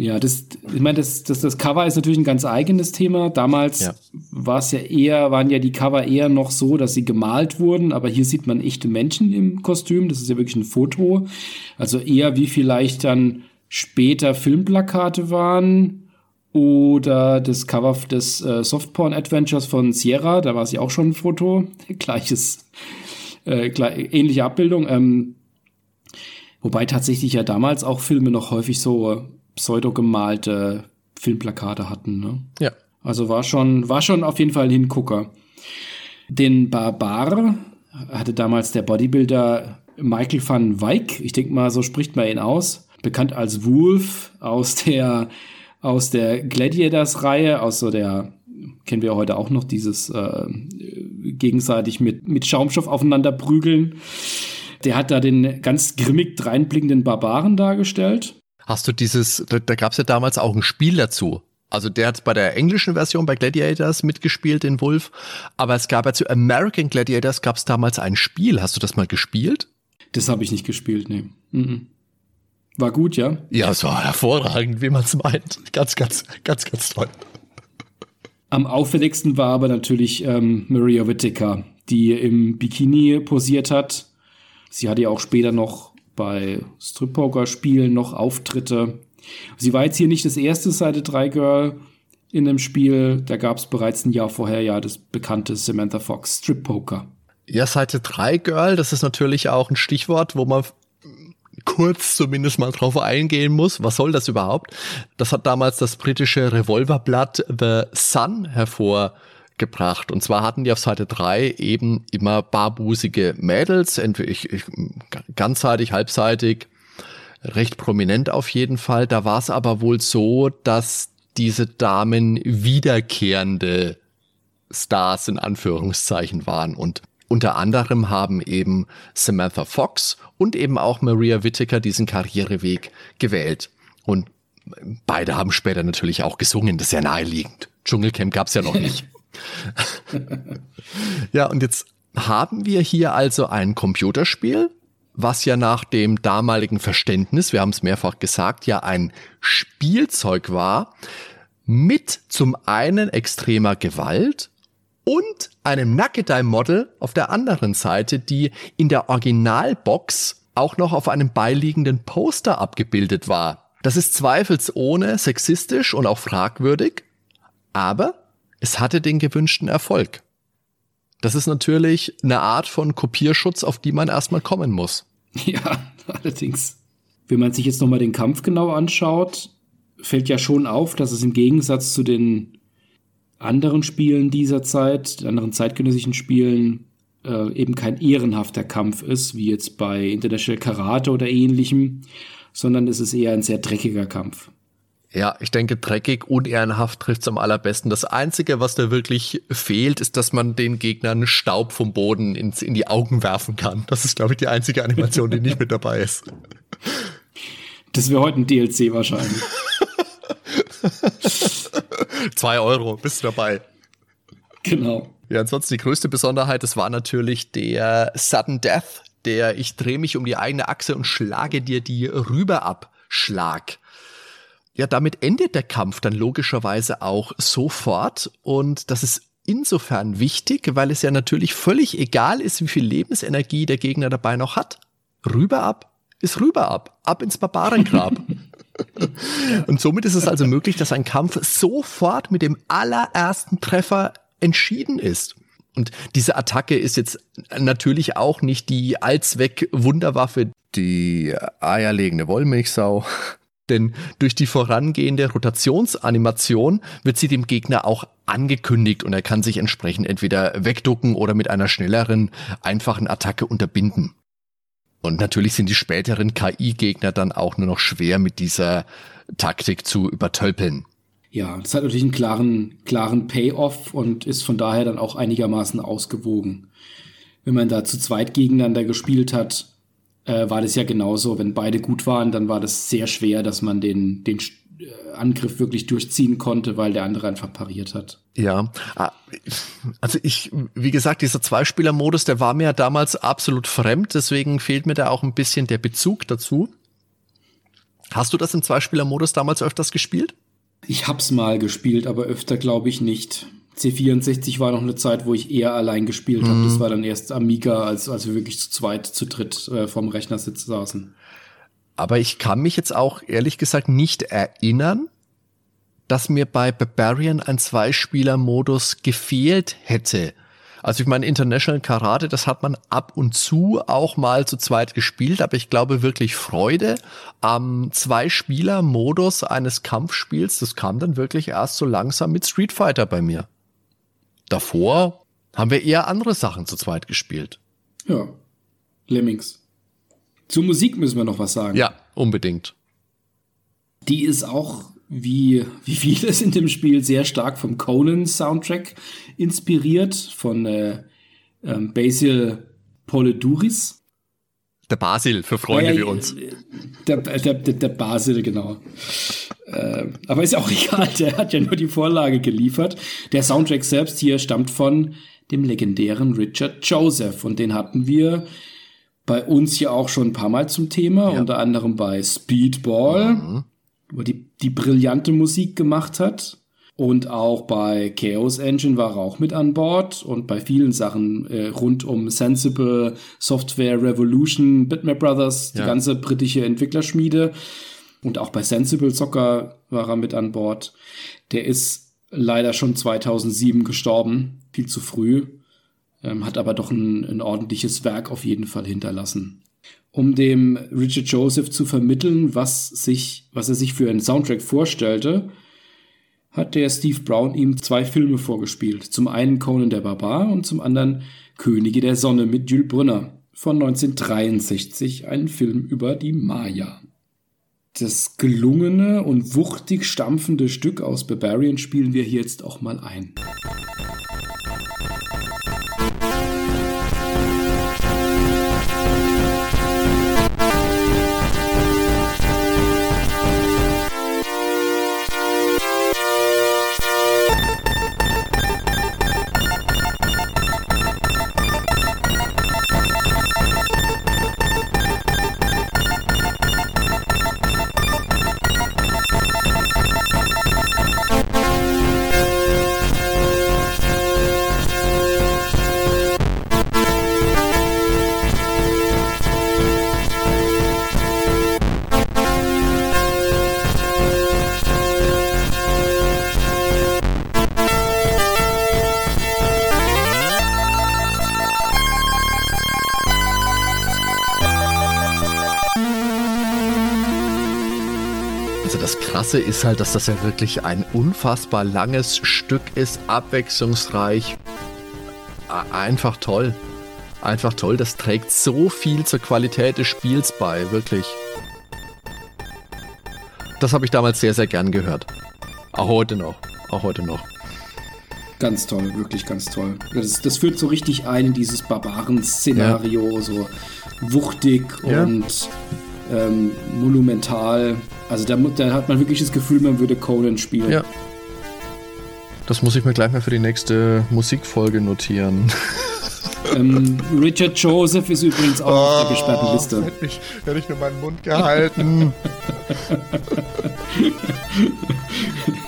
Ja, das, ich meine, das, das, das Cover ist natürlich ein ganz eigenes Thema. Damals ja. war es ja eher, waren ja die Cover eher noch so, dass sie gemalt wurden, aber hier sieht man echte Menschen im Kostüm. Das ist ja wirklich ein Foto. Also eher wie vielleicht dann später Filmplakate waren oder das Cover des äh, Softporn Adventures von Sierra, da war sie auch schon ein Foto, gleiches, äh, gleich, ähnliche Abbildung. Ähm, wobei tatsächlich ja damals auch Filme noch häufig so pseudogemalte Filmplakate hatten. Ne?
Ja.
Also war schon, war schon auf jeden Fall ein Hingucker. Den Barbar hatte damals der Bodybuilder Michael van Wyck, ich denke mal, so spricht man ihn aus, bekannt als Wolf aus der, aus der Gladiators-Reihe, aus so der, kennen wir heute auch noch, dieses äh, gegenseitig mit, mit Schaumstoff aufeinander prügeln. Der hat da den ganz grimmig dreinblickenden Barbaren dargestellt.
Hast du dieses, da, da gab es ja damals auch ein Spiel dazu. Also der hat bei der englischen Version bei Gladiators mitgespielt, den Wolf. Aber es gab ja zu American Gladiators gab es damals ein Spiel. Hast du das mal gespielt?
Das habe ich nicht gespielt, nee. Mm -mm. War gut, ja?
Ja, es war hervorragend, wie man es meint. Ganz, ganz, ganz, ganz toll.
Am auffälligsten war aber natürlich ähm, Maria Whittaker, die im Bikini posiert hat. Sie hatte ja auch später noch bei Strip-Poker-Spielen noch Auftritte. Sie war jetzt hier nicht das erste Seite 3 Girl in dem Spiel. Da gab es bereits ein Jahr vorher ja das bekannte Samantha Fox Strip Poker.
Ja, Seite 3 Girl, das ist natürlich auch ein Stichwort, wo man kurz zumindest mal drauf eingehen muss. Was soll das überhaupt? Das hat damals das britische Revolverblatt The Sun hervorgebracht. Und zwar hatten die auf Seite 3 eben immer barbusige Mädels, entweder ich, ich, ganzseitig, halbseitig, recht prominent auf jeden Fall. Da war es aber wohl so, dass diese Damen wiederkehrende Stars in Anführungszeichen waren und unter anderem haben eben Samantha Fox und eben auch Maria Whittaker diesen Karriereweg gewählt. Und beide haben später natürlich auch gesungen, das ist ja naheliegend. Dschungelcamp gab's ja noch nicht. ja, und jetzt haben wir hier also ein Computerspiel, was ja nach dem damaligen Verständnis, wir haben es mehrfach gesagt, ja ein Spielzeug war, mit zum einen extremer Gewalt und einem Nackedei-Model auf der anderen Seite, die in der Originalbox auch noch auf einem beiliegenden Poster abgebildet war. Das ist zweifelsohne sexistisch und auch fragwürdig, aber es hatte den gewünschten Erfolg. Das ist natürlich eine Art von Kopierschutz, auf die man erstmal kommen muss.
Ja, allerdings. Wenn man sich jetzt nochmal den Kampf genau anschaut, fällt ja schon auf, dass es im Gegensatz zu den anderen Spielen dieser Zeit, anderen zeitgenössischen Spielen, äh, eben kein ehrenhafter Kampf ist, wie jetzt bei International Karate oder ähnlichem, sondern es ist eher ein sehr dreckiger Kampf.
Ja, ich denke, dreckig, unehrenhaft trifft es am allerbesten. Das Einzige, was da wirklich fehlt, ist, dass man den Gegnern Staub vom Boden ins, in die Augen werfen kann. Das ist, glaube ich, die einzige Animation, die nicht mit dabei ist.
Das wäre heute ein DLC wahrscheinlich.
Zwei Euro, bist du dabei.
Genau.
Ja, ansonsten die größte Besonderheit, das war natürlich der Sudden Death, der ich drehe mich um die eigene Achse und schlage dir die rüber ab Schlag. ja, damit endet der Kampf dann logischerweise auch sofort und das ist insofern wichtig, weil es ja natürlich völlig egal ist, wie viel Lebensenergie der Gegner dabei noch hat. Rüber ab ist rüber ab, ab ins Barbarengrab. und somit ist es also möglich, dass ein Kampf sofort mit dem allerersten Treffer entschieden ist. Und diese Attacke ist jetzt natürlich auch nicht die allzweck Wunderwaffe, die eierlegende Wollmilchsau. Denn durch die vorangehende Rotationsanimation wird sie dem Gegner auch angekündigt und er kann sich entsprechend entweder wegducken oder mit einer schnelleren, einfachen Attacke unterbinden. Und natürlich sind die späteren KI-Gegner dann auch nur noch schwer mit dieser Taktik zu übertölpeln.
Ja, das hat natürlich einen klaren, klaren Payoff und ist von daher dann auch einigermaßen ausgewogen. Wenn man da zu zweit gegeneinander gespielt hat, äh, war das ja genauso. Wenn beide gut waren, dann war das sehr schwer, dass man den, den Angriff wirklich durchziehen konnte, weil der andere einfach pariert hat.
Ja, ah, also ich, wie gesagt, dieser Zweispieler-Modus, der war mir damals absolut fremd, deswegen fehlt mir da auch ein bisschen der Bezug dazu. Hast du das im Zweispieler-Modus damals öfters gespielt?
Ich hab's mal gespielt, aber öfter glaube ich nicht. C64 war noch eine Zeit, wo ich eher allein gespielt habe. Das mhm. war dann erst Amiga, als, als wir wirklich zu zweit, zu dritt äh, vom Rechnersitz saßen.
Aber ich kann mich jetzt auch ehrlich gesagt nicht erinnern, dass mir bei Barbarian ein Zweispieler-Modus gefehlt hätte. Also ich meine, International Karate, das hat man ab und zu auch mal zu zweit gespielt, aber ich glaube wirklich Freude am Zwei-Spieler-Modus eines Kampfspiels, das kam dann wirklich erst so langsam mit Street Fighter bei mir. Davor haben wir eher andere Sachen zu zweit gespielt.
Ja, Lemmings. Zur Musik müssen wir noch was sagen.
Ja, unbedingt.
Die ist auch, wie, wie vieles in dem Spiel, sehr stark vom Conan-Soundtrack inspiriert, von äh, ähm, Basil Poliduris.
Der Basil, für Freunde ja, wie uns.
Der, der, der, der Basil, genau. Äh, aber ist auch egal, der hat ja nur die Vorlage geliefert. Der Soundtrack selbst hier stammt von dem legendären Richard Joseph und den hatten wir bei uns hier auch schon ein paar Mal zum Thema, ja. unter anderem bei Speedball, mhm. wo die, die brillante Musik gemacht hat. Und auch bei Chaos Engine war er auch mit an Bord und bei vielen Sachen äh, rund um Sensible, Software Revolution, Bitmap Brothers, ja. die ganze britische Entwicklerschmiede. Und auch bei Sensible Soccer war er mit an Bord. Der ist leider schon 2007 gestorben, viel zu früh ähm, hat aber doch ein, ein ordentliches Werk auf jeden Fall hinterlassen. Um dem Richard Joseph zu vermitteln, was, sich, was er sich für einen Soundtrack vorstellte, hat der Steve Brown ihm zwei Filme vorgespielt. Zum einen Conan der Barbar und zum anderen Könige der Sonne mit Jules Brunner von 1963, ein Film über die Maya. Das gelungene und wuchtig stampfende Stück aus Barbarian spielen wir hier jetzt auch mal ein.
Krasse ist halt, dass das ja wirklich ein unfassbar langes Stück ist, abwechslungsreich. Einfach toll. Einfach toll. Das trägt so viel zur Qualität des Spiels bei, wirklich. Das habe ich damals sehr, sehr gern gehört. Auch heute noch. Auch heute noch.
Ganz toll, wirklich ganz toll. Das, das führt so richtig ein in dieses Barbaren-Szenario, ja. so wuchtig ja. und ähm, monumental. Also da, da, hat man wirklich das Gefühl, man würde Conan spielen.
Ja. Das muss ich mir gleich mal für die nächste Musikfolge notieren.
Ähm, Richard Joseph ist übrigens auch oh, auf der oh, gesperrten Liste.
Hätte ich, hätte ich nur meinen Mund gehalten.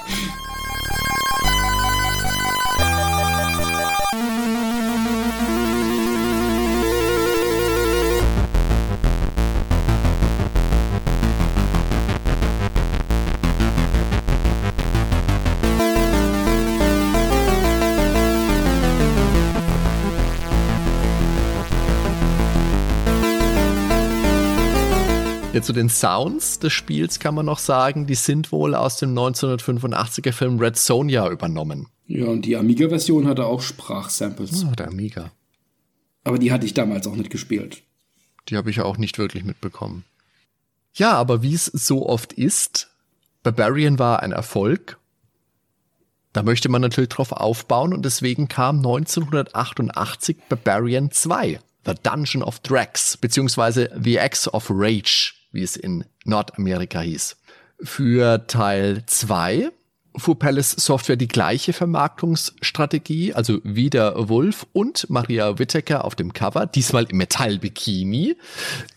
Ja, zu den Sounds des Spiels kann man noch sagen, die sind wohl aus dem 1985er Film Red Sonja übernommen.
Ja, und die Amiga-Version hatte auch Sprachsamples.
Oh, der Amiga.
Aber die hatte ich damals auch nicht gespielt.
Die habe ich auch nicht wirklich mitbekommen. Ja, aber wie es so oft ist, Barbarian war ein Erfolg. Da möchte man natürlich drauf aufbauen und deswegen kam 1988 Barbarian 2, The Dungeon of Drax, beziehungsweise The Axe of Rage wie es in Nordamerika hieß. Für Teil 2 fuhr Palace Software die gleiche Vermarktungsstrategie, also wieder Wolf und Maria Whittaker auf dem Cover, diesmal im Metallbikini,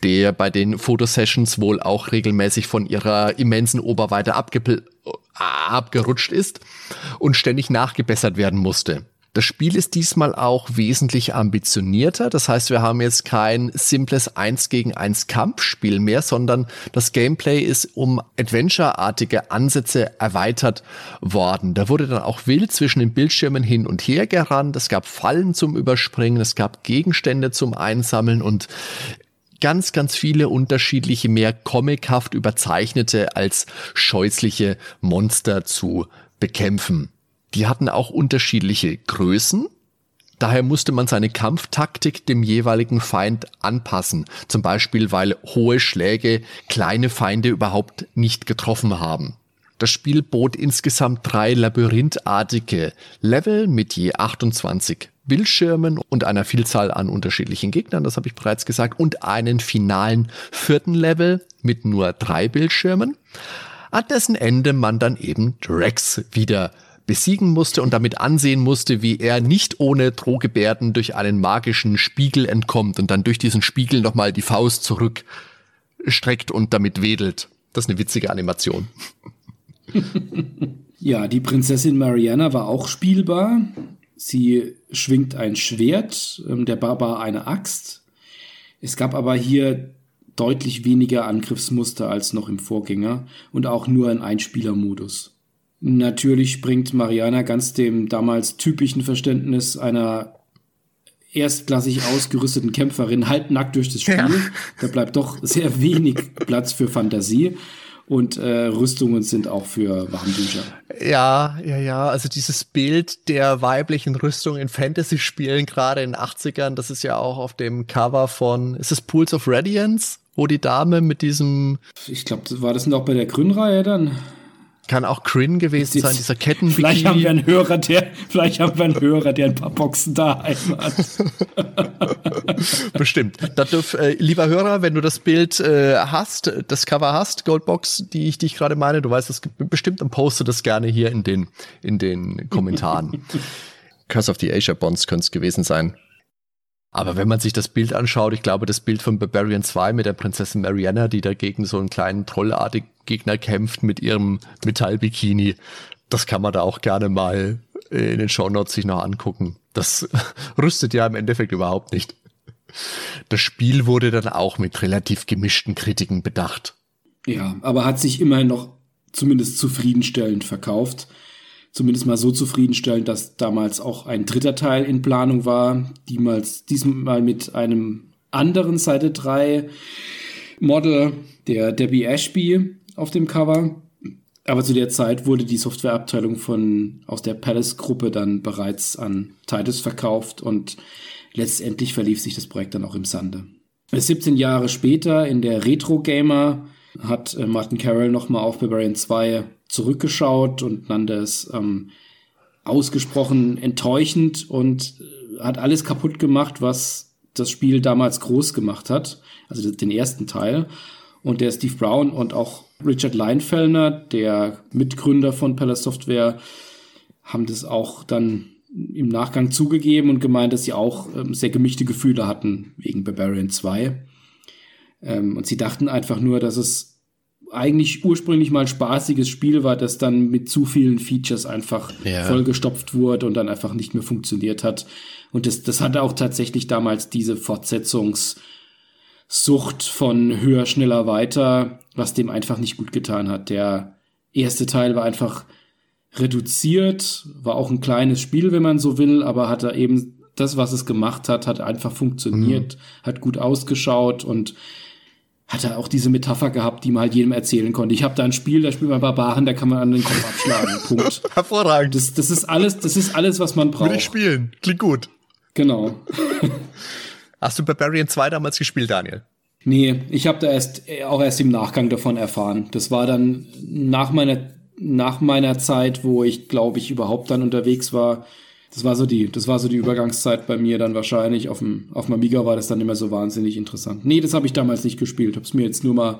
der bei den Fotosessions wohl auch regelmäßig von ihrer immensen Oberweite abgerutscht ist und ständig nachgebessert werden musste. Das Spiel ist diesmal auch wesentlich ambitionierter. Das heißt, wir haben jetzt kein simples 1 gegen 1 Kampfspiel mehr, sondern das Gameplay ist um Adventure-artige Ansätze erweitert worden. Da wurde dann auch wild zwischen den Bildschirmen hin und her gerannt. Es gab Fallen zum Überspringen, es gab Gegenstände zum Einsammeln und ganz, ganz viele unterschiedliche, mehr comichaft überzeichnete als scheußliche Monster zu bekämpfen. Die hatten auch unterschiedliche Größen. Daher musste man seine Kampftaktik dem jeweiligen Feind anpassen. Zum Beispiel, weil hohe Schläge kleine Feinde überhaupt nicht getroffen haben. Das Spiel bot insgesamt drei labyrinthartige Level mit je 28 Bildschirmen und einer Vielzahl an unterschiedlichen Gegnern, das habe ich bereits gesagt, und einen finalen vierten Level mit nur drei Bildschirmen, an dessen Ende man dann eben Drex wieder besiegen musste und damit ansehen musste, wie er nicht ohne Drohgebärden durch einen magischen Spiegel entkommt und dann durch diesen Spiegel nochmal die Faust zurückstreckt und damit wedelt. Das ist eine witzige Animation.
ja, die Prinzessin Mariana war auch spielbar. Sie schwingt ein Schwert, ähm, der Barbar eine Axt. Es gab aber hier deutlich weniger Angriffsmuster als noch im Vorgänger und auch nur ein Einspielermodus. Natürlich springt Mariana ganz dem damals typischen Verständnis einer erstklassig ausgerüsteten Kämpferin halbnackt durch das Spiel. Ja. Da bleibt doch sehr wenig Platz für Fantasie. Und äh, Rüstungen sind auch für Warmbücher.
Ja, ja, ja. Also dieses Bild der weiblichen Rüstung in Fantasy-Spielen, gerade in den 80ern, das ist ja auch auf dem Cover von, ist es Pools of Radiance? Wo die Dame mit diesem.
Ich glaube, war das noch bei der Grünreihe dann?
Kann auch Crin gewesen sein, dieser Ketten.
Vielleicht haben wir einen Hörer, der, vielleicht haben wir einen Hörer, der ein paar Boxen daheim hat.
Bestimmt. Dürf, äh, lieber Hörer, wenn du das Bild äh, hast, das Cover hast, Goldbox, die ich, die ich gerade meine, du weißt es bestimmt und poste das gerne hier in den, in den Kommentaren. Curse of the Asia Bonds könnte es gewesen sein. Aber wenn man sich das Bild anschaut, ich glaube, das Bild von Barbarian 2 mit der Prinzessin Mariana, die dagegen so einen kleinen trollartigen Gegner kämpft mit ihrem Metallbikini, das kann man da auch gerne mal in den Shownotes sich noch angucken. Das rüstet ja im Endeffekt überhaupt nicht. Das Spiel wurde dann auch mit relativ gemischten Kritiken bedacht.
Ja, aber hat sich immerhin noch zumindest zufriedenstellend verkauft zumindest mal so zufriedenstellend, dass damals auch ein dritter Teil in Planung war, diemals, diesmal mit einem anderen Seite 3 Model, der Debbie Ashby auf dem Cover. Aber zu der Zeit wurde die Softwareabteilung von aus der Palace Gruppe dann bereits an Titus verkauft und letztendlich verlief sich das Projekt dann auch im Sande. 17 Jahre später in der Retro Gamer hat äh, Martin Carroll nochmal auf Barbarian 2 zurückgeschaut und nannte es ähm, ausgesprochen enttäuschend und äh, hat alles kaputt gemacht, was das Spiel damals groß gemacht hat, also den ersten Teil. Und der Steve Brown und auch Richard Leinfellner, der Mitgründer von Palace Software, haben das auch dann im Nachgang zugegeben und gemeint, dass sie auch ähm, sehr gemischte Gefühle hatten wegen Barbarian 2. Ähm, und sie dachten einfach nur, dass es eigentlich ursprünglich mal ein spaßiges Spiel war, das dann mit zu vielen Features einfach ja. vollgestopft wurde und dann einfach nicht mehr funktioniert hat. Und das, das hatte auch tatsächlich damals diese Fortsetzungssucht von höher, schneller, weiter, was dem einfach nicht gut getan hat. Der erste Teil war einfach reduziert, war auch ein kleines Spiel, wenn man so will, aber hat er eben das, was es gemacht hat, hat einfach funktioniert, mhm. hat gut ausgeschaut und hat er auch diese Metapher gehabt, die man halt jedem erzählen konnte. Ich habe da ein Spiel, da spielt man Barbaren, da kann man an den Kopf abschlagen. Punkt.
Hervorragend.
Das, das ist alles, das ist alles, was man braucht.
Will ich spielen. Klingt gut.
Genau.
Hast du Barbarian 2 damals gespielt, Daniel?
Nee, ich habe da erst auch erst im Nachgang davon erfahren. Das war dann nach meiner nach meiner Zeit, wo ich glaube ich überhaupt dann unterwegs war, das war so die, das war so die Übergangszeit bei mir dann wahrscheinlich. Auf dem, auf dem Amiga war das dann immer so wahnsinnig interessant. Nee, das habe ich damals nicht gespielt. Habe es mir jetzt nur mal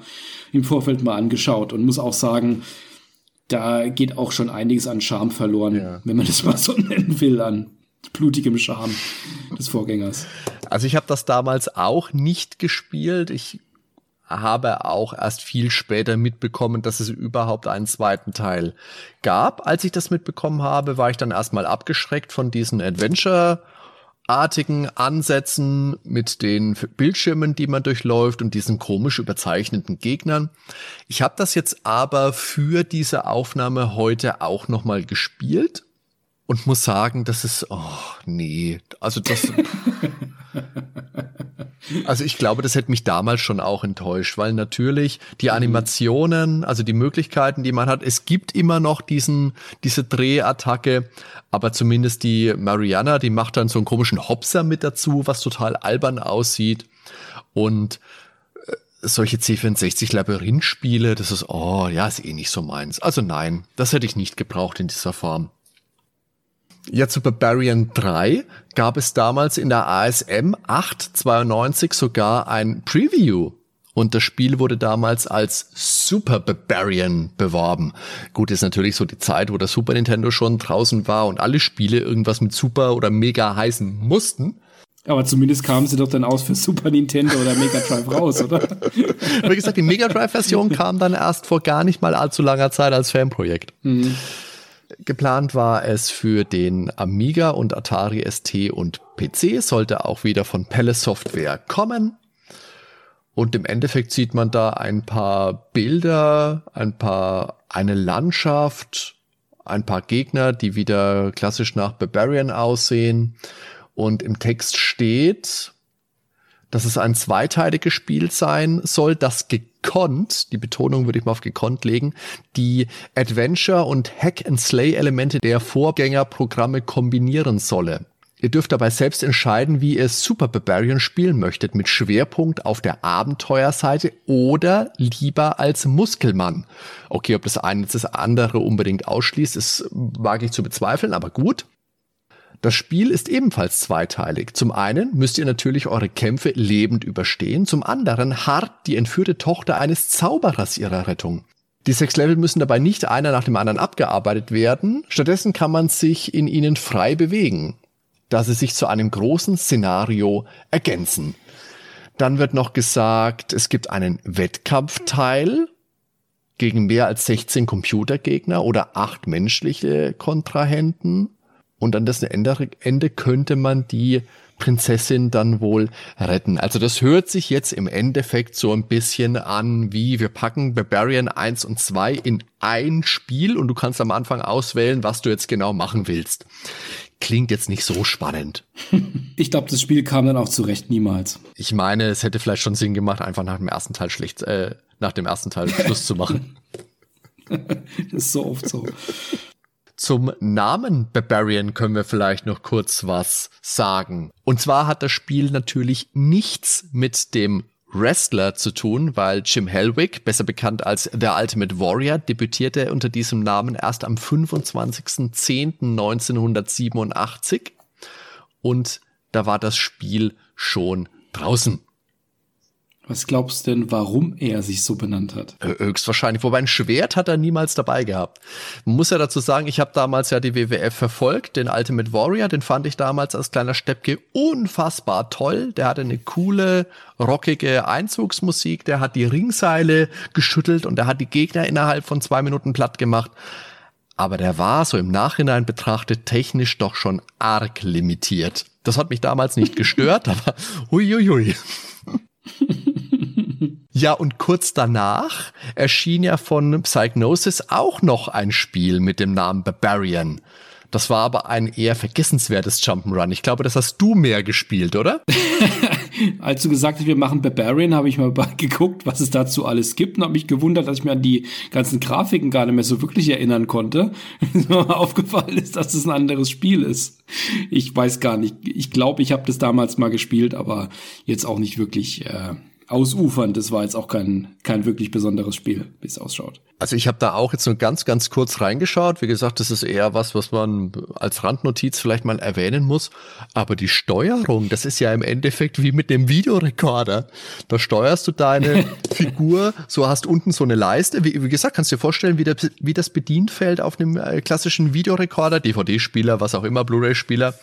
im Vorfeld mal angeschaut und muss auch sagen, da geht auch schon einiges an Charme verloren, ja. wenn man das mal so nennen will, an blutigem Charme des Vorgängers.
Also ich habe das damals auch nicht gespielt. Ich habe auch erst viel später mitbekommen, dass es überhaupt einen zweiten Teil gab. Als ich das mitbekommen habe, war ich dann erstmal abgeschreckt von diesen Adventure artigen Ansätzen mit den Bildschirmen, die man durchläuft und diesen komisch überzeichneten Gegnern. Ich habe das jetzt aber für diese Aufnahme heute auch noch mal gespielt und muss sagen, das ist oh nee, also das Also ich glaube, das hätte mich damals schon auch enttäuscht, weil natürlich die mhm. Animationen, also die Möglichkeiten, die man hat, es gibt immer noch diesen, diese Drehattacke, aber zumindest die Mariana, die macht dann so einen komischen Hopser mit dazu, was total albern aussieht. Und äh, solche C64-Labyrinth-Spiele, das ist, oh, ja, ist eh nicht so meins. Also nein, das hätte ich nicht gebraucht in dieser Form. Ja, zu Barbarian 3 gab es damals in der ASM 892 sogar ein Preview. Und das Spiel wurde damals als Super Barbarian beworben. Gut, ist natürlich so die Zeit, wo der Super Nintendo schon draußen war und alle Spiele irgendwas mit Super oder Mega heißen mussten.
Aber zumindest kamen sie doch dann aus für Super Nintendo oder Mega Drive raus, oder?
Wie gesagt, die Mega Drive-Version kam dann erst vor gar nicht mal allzu langer Zeit als Fanprojekt. Mhm. Geplant war es für den Amiga und Atari ST und PC, sollte auch wieder von Palace Software kommen. Und im Endeffekt sieht man da ein paar Bilder, ein paar, eine Landschaft, ein paar Gegner, die wieder klassisch nach Barbarian aussehen. Und im Text steht, dass es ein zweiteiliges Spiel sein soll, das gekonnt, die Betonung würde ich mal auf gekonnt legen, die Adventure und Hack-and-Slay-Elemente der Vorgängerprogramme kombinieren solle. Ihr dürft dabei selbst entscheiden, wie ihr Super Barbarian spielen möchtet, mit Schwerpunkt auf der Abenteuerseite oder lieber als Muskelmann. Okay, ob das eine das andere unbedingt ausschließt, ist wage ich zu bezweifeln, aber gut. Das Spiel ist ebenfalls zweiteilig. Zum einen müsst ihr natürlich eure Kämpfe lebend überstehen, zum anderen hart die entführte Tochter eines Zauberers ihrer Rettung. Die sechs Level müssen dabei nicht einer nach dem anderen abgearbeitet werden, stattdessen kann man sich in ihnen frei bewegen, da sie sich zu einem großen Szenario ergänzen. Dann wird noch gesagt, es gibt einen Wettkampfteil gegen mehr als 16 Computergegner oder acht menschliche Kontrahenten. Und an dessen Ende könnte man die Prinzessin dann wohl retten. Also das hört sich jetzt im Endeffekt so ein bisschen an, wie wir packen Barbarian 1 und 2 in ein Spiel und du kannst am Anfang auswählen, was du jetzt genau machen willst. Klingt jetzt nicht so spannend.
Ich glaube, das Spiel kam dann auch zurecht niemals.
Ich meine, es hätte vielleicht schon Sinn gemacht, einfach nach dem ersten Teil schlecht, äh, nach dem ersten Teil Schluss zu machen.
das ist so oft so.
Zum Namen Barbarian können wir vielleicht noch kurz was sagen. Und zwar hat das Spiel natürlich nichts mit dem Wrestler zu tun, weil Jim Hellwig, besser bekannt als The Ultimate Warrior, debütierte unter diesem Namen erst am 25.10.1987 und da war das Spiel schon draußen.
Was glaubst du denn, warum er sich so benannt hat?
Höchstwahrscheinlich. Wobei ein Schwert hat er niemals dabei gehabt. Man muss ja dazu sagen, ich habe damals ja die WWF verfolgt, den Ultimate Warrior, den fand ich damals als kleiner Steppke unfassbar toll. Der hatte eine coole, rockige Einzugsmusik, der hat die Ringseile geschüttelt und der hat die Gegner innerhalb von zwei Minuten platt gemacht. Aber der war so im Nachhinein betrachtet technisch doch schon arg limitiert. Das hat mich damals nicht gestört, aber huiuiui. Ja, und kurz danach erschien ja von Psygnosis auch noch ein Spiel mit dem Namen Barbarian. Das war aber ein eher vergessenswertes Jump'n'Run. Ich glaube, das hast du mehr gespielt, oder?
Als du gesagt hast, wir machen Barbarian, habe ich mal geguckt, was es dazu alles gibt und habe mich gewundert, dass ich mir an die ganzen Grafiken gar nicht mehr so wirklich erinnern konnte. mir aufgefallen ist, dass es ein anderes Spiel ist. Ich weiß gar nicht. Ich glaube, ich habe das damals mal gespielt, aber jetzt auch nicht wirklich. Äh ausufernd. Das war jetzt auch kein, kein wirklich besonderes Spiel, wie es ausschaut.
Also ich habe da auch jetzt nur ganz, ganz kurz reingeschaut. Wie gesagt, das ist eher was, was man als Randnotiz vielleicht mal erwähnen muss. Aber die Steuerung, das ist ja im Endeffekt wie mit dem Videorekorder. Da steuerst du deine Figur, so hast unten so eine Leiste. Wie, wie gesagt, kannst du dir vorstellen, wie, der, wie das Bedienfeld auf einem äh, klassischen Videorekorder, DVD-Spieler, was auch immer, Blu-ray-Spieler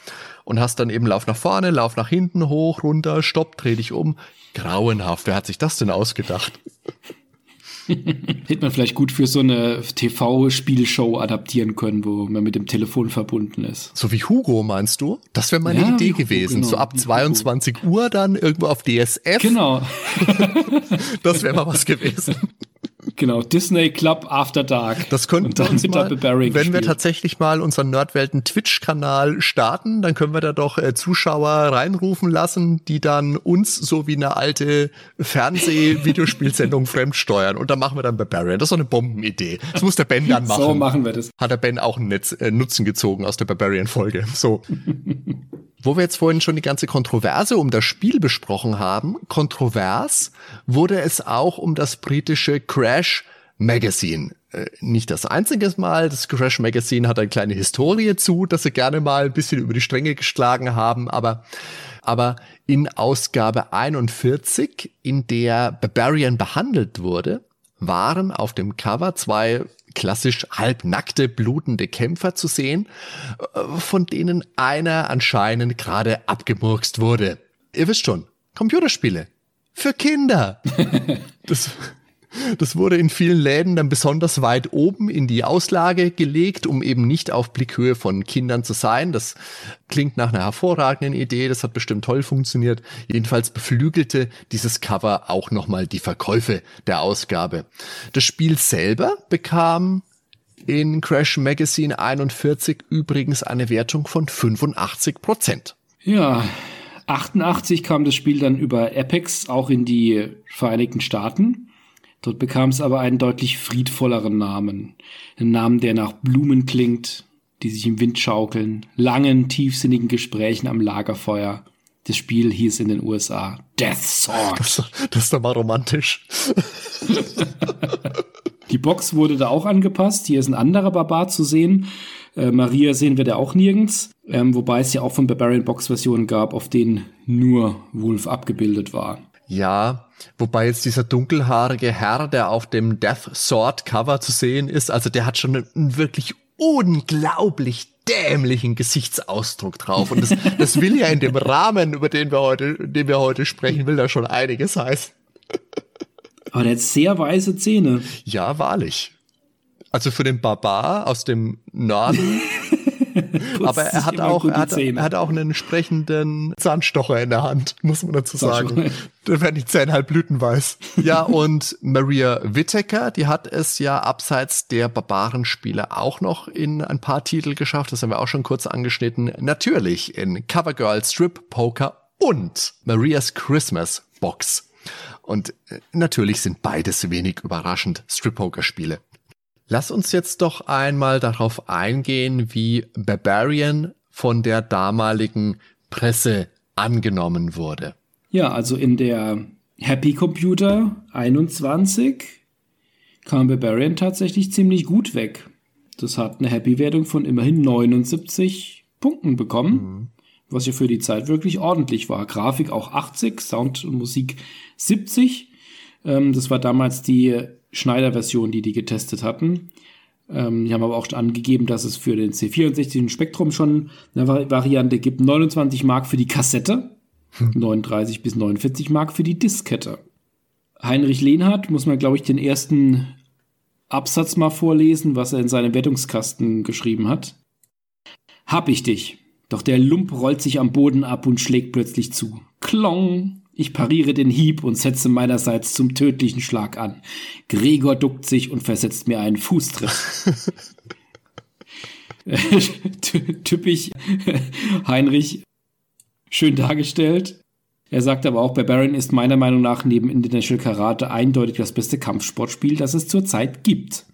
und hast dann eben Lauf nach vorne, Lauf nach hinten, hoch, runter, stopp, dreh dich um. Grauenhaft. Wer hat sich das denn ausgedacht?
Hätte man vielleicht gut für so eine TV-Spielshow adaptieren können, wo man mit dem Telefon verbunden ist.
So wie Hugo, meinst du? Das wäre meine ja, Idee gewesen. Genau, so ab 22 Hugo. Uhr dann irgendwo auf DSF.
Genau.
das wäre mal was gewesen.
Genau, Disney Club After Dark.
Das könnten wir uns mal, wenn gespielt. wir tatsächlich mal unseren Nerdwelten Twitch-Kanal starten, dann können wir da doch äh, Zuschauer reinrufen lassen, die dann uns so wie eine alte Fernseh-Videospielsendung fremdsteuern. Und da machen wir dann Barbarian. Das ist so eine Bombenidee. Das muss der Ben dann machen.
So machen wir das.
Hat der Ben auch einen Netz, äh, Nutzen gezogen aus der Barbarian-Folge. So. Wo wir jetzt vorhin schon die ganze Kontroverse um das Spiel besprochen haben, kontrovers wurde es auch um das britische Crash Magazine. Äh, nicht das einzige Mal, das Crash Magazine hat eine kleine Historie zu, dass sie gerne mal ein bisschen über die Stränge geschlagen haben, aber, aber in Ausgabe 41, in der Barbarian behandelt wurde, waren auf dem Cover zwei klassisch halbnackte, blutende Kämpfer zu sehen, äh, von denen einer anscheinend gerade abgemurkst wurde. Ihr wisst schon, Computerspiele. Für Kinder. das, das wurde in vielen Läden dann besonders weit oben in die Auslage gelegt, um eben nicht auf Blickhöhe von Kindern zu sein. Das klingt nach einer hervorragenden Idee, das hat bestimmt toll funktioniert. Jedenfalls beflügelte dieses Cover auch nochmal die Verkäufe der Ausgabe. Das Spiel selber bekam in Crash Magazine 41 übrigens eine Wertung von 85 Prozent.
Ja, 88 kam das Spiel dann über Apex auch in die Vereinigten Staaten. Dort bekam es aber einen deutlich friedvolleren Namen. Einen Namen, der nach Blumen klingt, die sich im Wind schaukeln, langen, tiefsinnigen Gesprächen am Lagerfeuer. Das Spiel hieß in den USA Death Sword.
Das, das ist doch mal romantisch.
Die Box wurde da auch angepasst. Hier ist ein anderer Barbar zu sehen. Äh, Maria sehen wir da auch nirgends. Ähm, wobei es ja auch von Barbarian Box Versionen gab, auf denen nur Wolf abgebildet war.
Ja, wobei jetzt dieser dunkelhaarige Herr, der auf dem Death Sword Cover zu sehen ist, also der hat schon einen wirklich unglaublich dämlichen Gesichtsausdruck drauf. Und das, das will ja in dem Rahmen, über den wir heute, den wir heute sprechen, will da schon einiges heißen.
Aber der hat sehr weiße Zähne.
Ja, wahrlich. Also für den Barbar aus dem Norden Aber er hat auch, er hat, er hat auch einen entsprechenden Zahnstocher in der Hand, muss man dazu sagen. Da werden die Zähne halt blütenweiß. Ja, und Maria Whittaker, die hat es ja abseits der Barbarenspiele auch noch in ein paar Titel geschafft. Das haben wir auch schon kurz angeschnitten. Natürlich in Covergirl, Strip, Poker und Marias Christmas Box. Und äh, natürlich sind beides wenig überraschend Strip-Poker-Spiele. Lass uns jetzt doch einmal darauf eingehen, wie Barbarian von der damaligen Presse angenommen wurde.
Ja, also in der Happy Computer 21 kam Barbarian tatsächlich ziemlich gut weg. Das hat eine Happy-Wertung von immerhin 79 Punkten bekommen. Mhm. was ja für die Zeit wirklich ordentlich war. Grafik auch 80, Sound und Musik 70. Ähm, das war damals die Schneider-Version, die die getestet hatten. Ähm, die haben aber auch angegeben, dass es für den C64 Spektrum schon eine Variante gibt. 29 Mark für die Kassette, hm. 39 bis 49 Mark für die Diskette. Heinrich Lehnhardt muss man, glaube ich, den ersten Absatz mal vorlesen, was er in seinem Wettungskasten geschrieben hat. Hab ich dich. Doch der Lump rollt sich am Boden ab und schlägt plötzlich zu. Klong! Ich pariere den Hieb und setze meinerseits zum tödlichen Schlag an. Gregor duckt sich und versetzt mir einen Fußtritt. Typisch Heinrich, schön dargestellt. Er sagt aber auch, Barbarian ist meiner Meinung nach neben International Karate eindeutig das beste Kampfsportspiel, das es zurzeit gibt.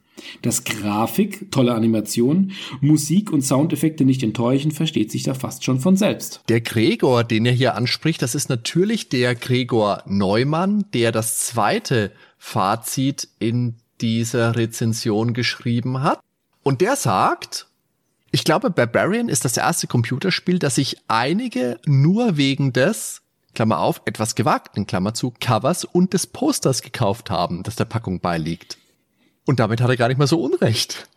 Dass Grafik, tolle Animation, Musik und Soundeffekte nicht enttäuschen, versteht sich da fast schon von selbst.
Der Gregor, den er hier anspricht, das ist natürlich der Gregor Neumann, der das zweite Fazit in dieser Rezension geschrieben hat. Und der sagt, ich glaube, Barbarian ist das erste Computerspiel, das sich einige nur wegen des Klammer auf, etwas gewagten, Klammer zu, Covers und des Posters gekauft haben, das der Packung beiliegt. Und damit hat er gar nicht mal so Unrecht.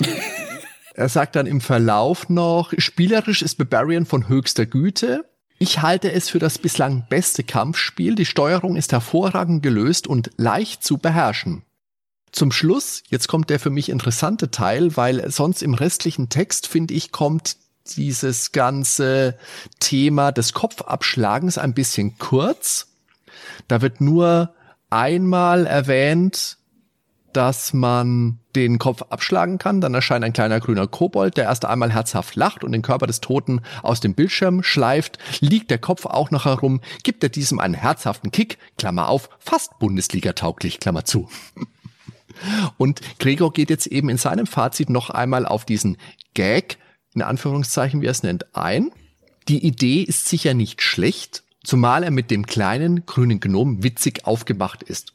er sagt dann im Verlauf noch, spielerisch ist Barbarian von höchster Güte. Ich halte es für das bislang beste Kampfspiel. Die Steuerung ist hervorragend gelöst und leicht zu beherrschen. Zum Schluss, jetzt kommt der für mich interessante Teil, weil sonst im restlichen Text, finde ich, kommt dieses ganze Thema des Kopfabschlagens ein bisschen kurz. Da wird nur einmal erwähnt, dass man den Kopf abschlagen kann. Dann erscheint ein kleiner grüner Kobold, der erst einmal herzhaft lacht und den Körper des Toten aus dem Bildschirm schleift. Liegt der Kopf auch noch herum, gibt er diesem einen herzhaften Kick, Klammer auf, fast Bundesliga-tauglich, Klammer zu. Und Gregor geht jetzt eben in seinem Fazit noch einmal auf diesen Gag in Anführungszeichen, wie er es nennt, ein. Die Idee ist sicher nicht schlecht, zumal er mit dem kleinen grünen Gnom witzig aufgemacht ist.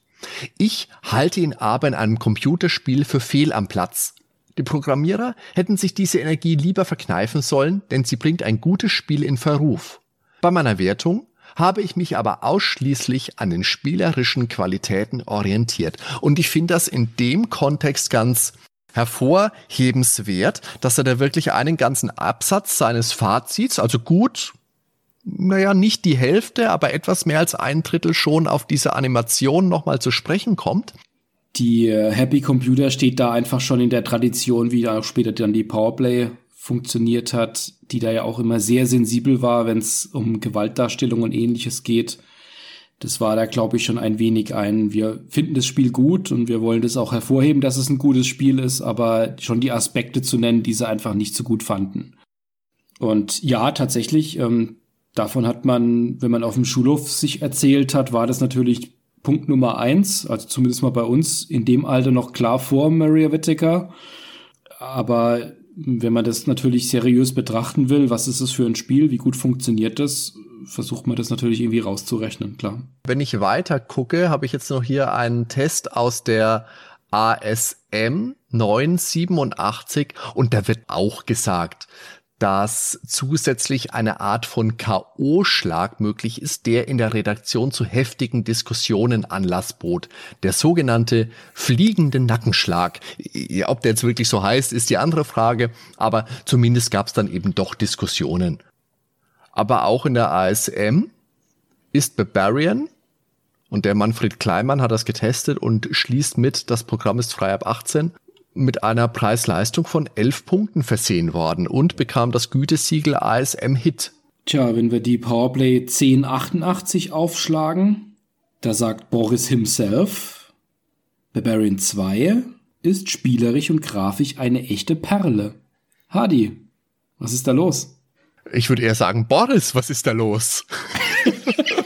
Ich halte ihn aber in einem Computerspiel für fehl am Platz. Die Programmierer hätten sich diese Energie lieber verkneifen sollen, denn sie bringt ein gutes Spiel in Verruf. Bei meiner Wertung habe ich mich aber ausschließlich an den spielerischen Qualitäten orientiert. Und ich finde das in dem Kontext ganz hervorhebenswert, dass er da wirklich einen ganzen Absatz seines Fazits, also gut, naja, nicht die Hälfte, aber etwas mehr als ein Drittel schon auf diese Animation nochmal zu sprechen kommt.
Die äh, Happy Computer steht da einfach schon in der Tradition, wie da später dann die Powerplay funktioniert hat, die da ja auch immer sehr sensibel war, wenn es um Gewaltdarstellung und ähnliches geht das war da, glaube ich, schon ein wenig ein, wir finden das Spiel gut und wir wollen das auch hervorheben, dass es ein gutes Spiel ist, aber schon die Aspekte zu nennen, die sie einfach nicht so gut fanden. Und ja, tatsächlich, ähm, davon hat man, wenn man auf dem Schulhof sich erzählt hat, war das natürlich Punkt Nummer eins, also zumindest mal bei uns in dem Alter noch klar vor Maria Whittaker. Aber wenn man das natürlich seriös betrachten will, was ist es für ein Spiel, wie gut funktioniert das, versucht man das natürlich irgendwie rauszurechnen, klar.
Wenn ich weiter gucke, habe ich jetzt noch hier einen Test aus der ASM 987 und da wird auch gesagt, dass zusätzlich eine Art von K.O.-Schlag möglich ist, der in der Redaktion zu heftigen Diskussionen Anlass bot. Der sogenannte fliegende Nackenschlag. Ob der jetzt wirklich so heißt, ist die andere Frage, aber zumindest gab es dann eben doch Diskussionen aber auch in der ASM ist Barbarian und der Manfred Kleimann hat das getestet und schließt mit, das Programm ist frei ab 18, mit einer Preis-Leistung von 11 Punkten versehen worden und bekam das Gütesiegel ASM Hit.
Tja, wenn wir die Powerplay 1088 aufschlagen, da sagt Boris himself, Barbarian 2 ist spielerisch und grafisch eine echte Perle. Hadi, was ist da los?
Ich würde eher sagen, Boris, was ist da los?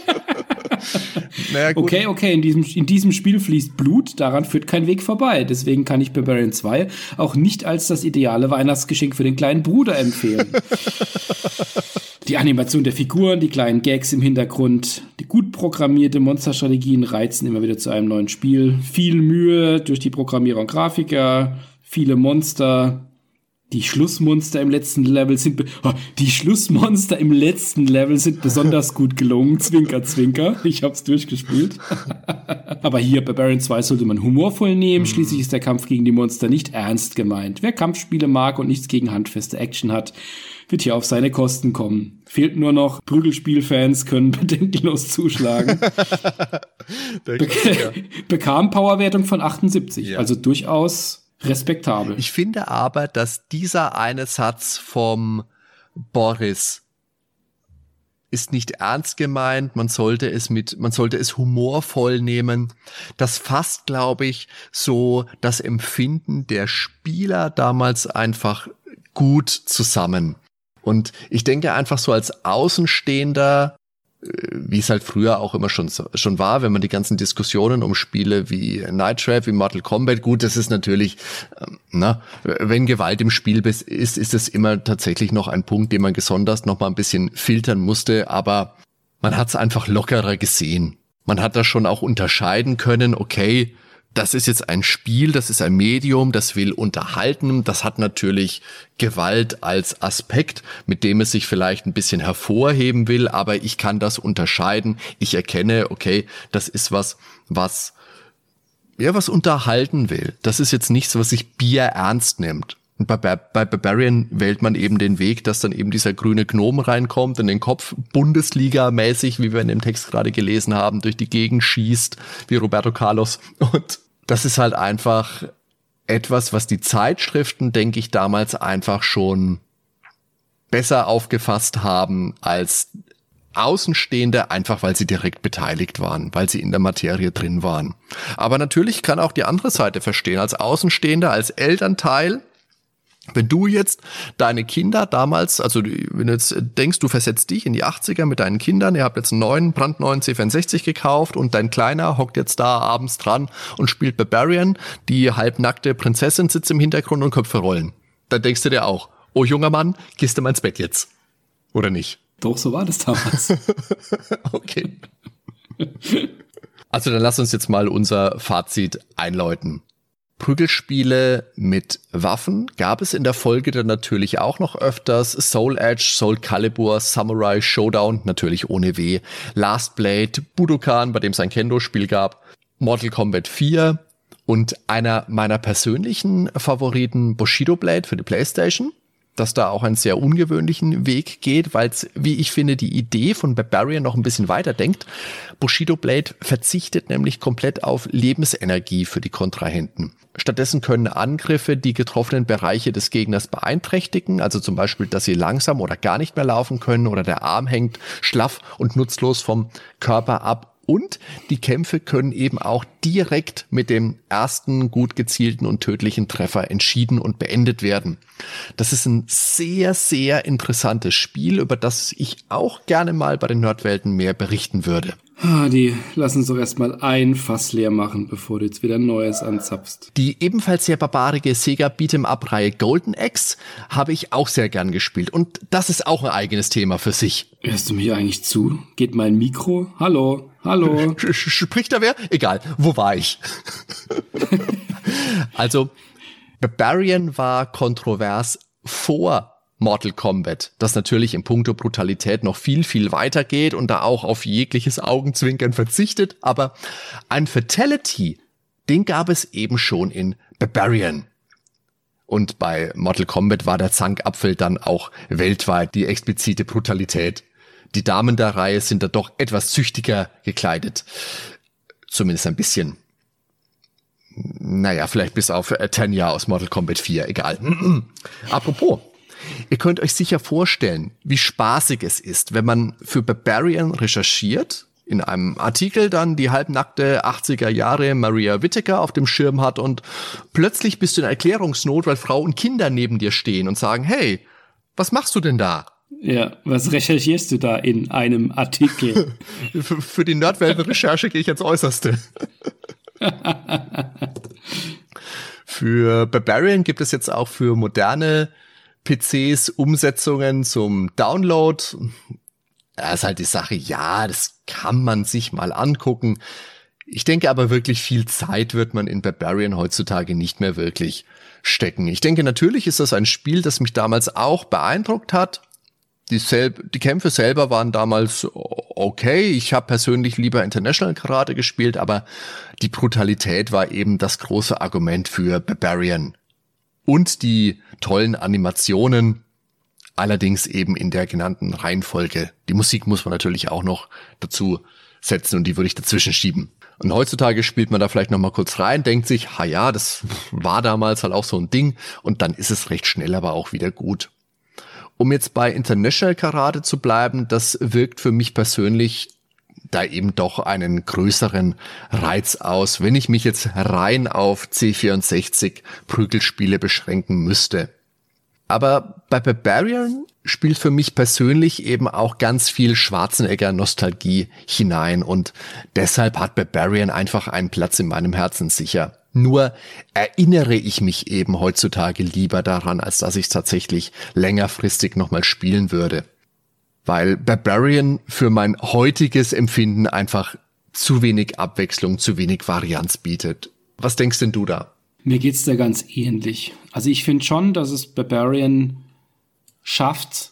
naja, okay, okay, in diesem, in diesem Spiel fließt Blut, daran führt kein Weg vorbei. Deswegen kann ich Barbarian 2 auch nicht als das ideale Weihnachtsgeschenk für den kleinen Bruder empfehlen. die Animation der Figuren, die kleinen Gags im Hintergrund, die gut programmierte Monsterstrategien reizen immer wieder zu einem neuen Spiel. Viel Mühe durch die Programmierer und Grafiker, viele Monster, Die Schlussmonster im letzten Level sind oh, die Schlussmonster im letzten Level sind besonders gut gelungen. Zwinker, zwinker. Ich hab's durchgespielt. Aber hier bei Baron 2 sollte man humorvoll nehmen. Mhm. Schließlich ist der Kampf gegen die Monster nicht ernst gemeint. Wer Kampfspiele mag und nichts gegen handfeste Action hat, wird hier auf seine Kosten kommen. Fehlt nur noch, Prügelspielfans können bedenkenlos zuschlagen. Be ja. Bekam Powerwertung von 78, ja. also durchaus respektabel.
Ich finde aber, dass dieser eine Satz vom Boris ist nicht ernst gemeint, man sollte es mit, man sollte es humorvoll nehmen. Das fasst, glaube ich, so das Empfinden der Spieler damals einfach gut zusammen. Und ich denke einfach so als Außenstehender wie es halt früher auch immer schon, schon war, wenn man die ganzen Diskussionen um Spiele wie Night Trap, wie Mortal Kombat, gut, das ist natürlich, ähm, na, wenn Gewalt im Spiel ist, ist es immer tatsächlich noch ein Punkt, den man besonders noch mal ein bisschen filtern musste, aber man hat es einfach lockerer gesehen. Man hat da schon auch unterscheiden können, okay, das ist jetzt ein Spiel, das ist ein Medium, das will unterhalten, das hat natürlich Gewalt als Aspekt, mit dem es sich vielleicht ein bisschen hervorheben will, aber ich kann das unterscheiden. Ich erkenne, okay, das ist was, was ja, was unterhalten will. Das ist jetzt nichts, was sich Bier ernst nimmt. Und bei, bei Barbarian wählt man eben den Weg, dass dann eben dieser grüne Gnom reinkommt in den Kopf, Bundesliga-mäßig, wie wir in dem Text gerade gelesen haben, durch die Gegend schießt, wie Roberto Carlos. Und das ist halt einfach etwas, was die Zeitschriften, denke ich, damals einfach schon besser aufgefasst haben als Außenstehende, einfach weil sie direkt beteiligt waren, weil sie in der Materie drin waren. Aber natürlich kann auch die andere Seite verstehen. Als Außenstehender, als Elternteil wenn du jetzt deine Kinder damals, also wenn du jetzt denkst, du versetzt dich in die 80er mit deinen Kindern, ihr habt jetzt einen neuen, brandneuen C64 gekauft und dein Kleiner hockt jetzt da abends dran und spielt Barbarian, die halbnackte Prinzessin sitzt im Hintergrund und Köpfe rollen. Dann denkst du dir auch, oh junger Mann, gehst du mal ins Bett jetzt. Oder nicht?
Doch, so war das damals.
okay. Also dann lass uns jetzt mal unser Fazit einläuten. Prügelspiele mit Waffen gab es in der Folge dann natürlich auch noch öfters. Soul Edge, Soul Calibur, Samurai Showdown, natürlich ohne W, Last Blade, Budokan, bei dem es ein Kendo-Spiel gab, Mortal Kombat 4 und einer meiner persönlichen Favoriten Bushido Blade für die Playstation dass da auch einen sehr ungewöhnlichen Weg geht, weil es, wie ich finde, die Idee von Barbarian noch ein bisschen weiter denkt. Bushido Blade verzichtet nämlich komplett auf Lebensenergie für die Kontrahenten. Stattdessen können Angriffe die getroffenen Bereiche des Gegners beeinträchtigen, also zum Beispiel, dass sie langsam oder gar nicht mehr laufen können oder der Arm hängt schlaff und nutzlos vom Körper ab und die Kämpfe können eben auch direkt mit dem ersten gut gezielten und tödlichen Treffer entschieden und beendet werden. Das ist ein sehr, sehr interessantes Spiel, über das ich auch gerne mal bei den Nerdwelten mehr berichten würde.
Ah, die lassen uns doch erstmal ein Fass leer machen, bevor du jetzt wieder Neues anzapfst.
Die ebenfalls sehr barbarige Sega Beat'em Up Reihe Golden Axe habe ich auch sehr gern gespielt und das ist auch ein eigenes Thema für sich.
Hörst du mir eigentlich zu? Geht mein Mikro? Hallo? Hallo?
Spricht da wer? Egal. Wo war ich? also, Barbarian war kontrovers vor Mortal Kombat, das natürlich im Punkto Brutalität noch viel, viel weiter geht und da auch auf jegliches Augenzwinkern verzichtet, aber ein Fatality, den gab es eben schon in Barbarian. Und bei Mortal Kombat war der Zankapfel dann auch weltweit die explizite Brutalität. Die Damen der Reihe sind da doch etwas züchtiger gekleidet. Zumindest ein bisschen. Naja, vielleicht bis auf Tanya aus Mortal Kombat 4, egal. Apropos, Ihr könnt euch sicher vorstellen, wie spaßig es ist, wenn man für Barbarian recherchiert, in einem Artikel dann die halbnackte 80er Jahre Maria Whittaker auf dem Schirm hat und plötzlich bist du in Erklärungsnot, weil Frau und Kinder neben dir stehen und sagen, hey, was machst du denn da?
Ja, was recherchierst du da in einem Artikel?
für die Nerdwelten-Recherche gehe ich ans Äußerste. für Barbarian gibt es jetzt auch für moderne PCs Umsetzungen zum Download. Da ist halt die Sache, ja, das kann man sich mal angucken. Ich denke aber wirklich viel Zeit wird man in Barbarian heutzutage nicht mehr wirklich stecken. Ich denke natürlich ist das ein Spiel, das mich damals auch beeindruckt hat. Die, selb die Kämpfe selber waren damals okay. Ich habe persönlich lieber International Karate gespielt, aber die Brutalität war eben das große Argument für Barbarian. Und die tollen Animationen, allerdings eben in der genannten Reihenfolge. Die Musik muss man natürlich auch noch dazu setzen und die würde ich dazwischen schieben. Und heutzutage spielt man da vielleicht noch mal kurz rein, denkt sich, ha ja, das war damals halt auch so ein Ding und dann ist es recht schnell aber auch wieder gut. Um jetzt bei International Karate zu bleiben, das wirkt für mich persönlich da eben doch einen größeren Reiz aus, wenn ich mich jetzt rein auf C64 Prügelspiele beschränken müsste. Aber bei Barbarian spielt für mich persönlich eben auch ganz viel Schwarzenegger-Nostalgie hinein und deshalb hat Barbarian einfach einen Platz in meinem Herzen sicher. Nur erinnere ich mich eben heutzutage lieber daran, als dass ich es tatsächlich längerfristig nochmal spielen würde. Weil Barbarian für mein heutiges Empfinden einfach zu wenig Abwechslung, zu wenig Varianz bietet. Was denkst denn du da?
Mir geht's da ganz ähnlich. Also ich finde schon, dass es Barbarian schafft,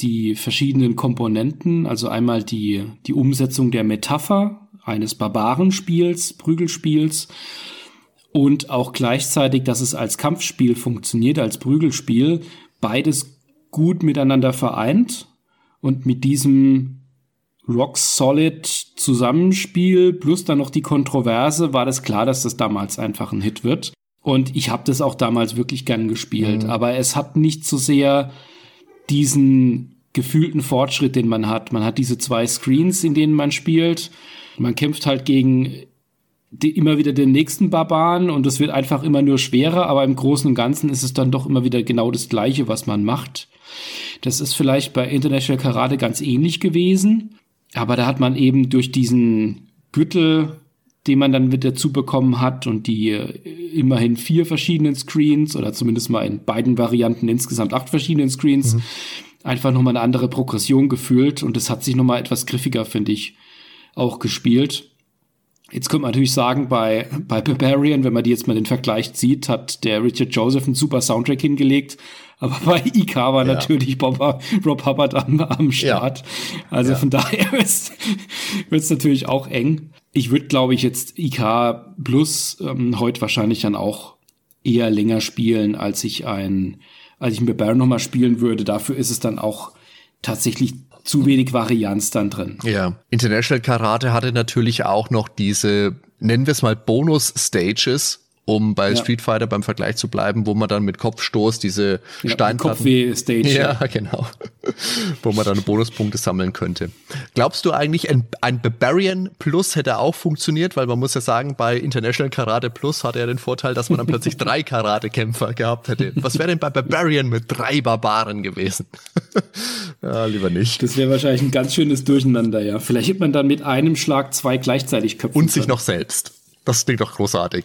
die verschiedenen Komponenten, also einmal die, die Umsetzung der Metapher eines Barbarenspiels, Prügelspiels und auch gleichzeitig, dass es als Kampfspiel funktioniert, als Prügelspiel, beides gut miteinander vereint und mit diesem rock solid Zusammenspiel plus dann noch die Kontroverse war das klar, dass das damals einfach ein Hit wird. Und ich habe das auch damals wirklich gern gespielt. Mhm. Aber es hat nicht so sehr diesen gefühlten Fortschritt, den man hat. Man hat diese zwei Screens, in denen man spielt. Man kämpft halt gegen die, immer wieder den nächsten Barbaren und es wird einfach immer nur schwerer, aber im Großen und Ganzen ist es dann doch immer wieder genau das Gleiche, was man macht. Das ist vielleicht bei International Karate ganz ähnlich gewesen. Aber da hat man eben durch diesen Gürtel, den man dann wieder zubekommen hat und die äh, immerhin vier verschiedenen Screens oder zumindest mal in beiden Varianten insgesamt acht verschiedenen Screens, mhm. einfach nochmal eine andere Progression gefühlt und es hat sich nochmal etwas griffiger, finde ich, auch gespielt. Jetzt könnte man natürlich sagen, bei, bei Barbarian, wenn man die jetzt mal den Vergleich zieht, hat der Richard Joseph einen super Soundtrack hingelegt, aber bei IK war ja. natürlich Bob, Rob Hubbard am, am Start. Ja. Also ja. von daher wird es natürlich auch eng. Ich würde, glaube ich, jetzt IK Plus ähm, heute wahrscheinlich dann auch eher länger spielen, als ich ein, als ich mit Baron nochmal spielen würde. Dafür ist es dann auch tatsächlich zu wenig Varianz dann drin.
Ja, International Karate hatte natürlich auch noch diese, nennen wir es mal Bonus-Stages, um bei ja. Street Fighter beim Vergleich zu bleiben, wo man dann mit Kopfstoß diese ja, Steinplatten...
Kopfweh-Stage.
Ja, genau. wo man dann Bonuspunkte sammeln könnte. Glaubst du eigentlich, ein, ein Barbarian Plus hätte auch funktioniert? Weil man muss ja sagen, bei International Karate Plus hatte er den Vorteil, dass man dann plötzlich drei Karate-Kämpfer gehabt hätte. Was wäre denn bei Barbarian mit drei Barbaren gewesen? ja, lieber nicht.
Das wäre wahrscheinlich ein ganz schönes Durcheinander, ja. Vielleicht hätte man dann mit einem Schlag zwei gleichzeitig
köpfen Und sich noch selbst. Das klingt doch großartig.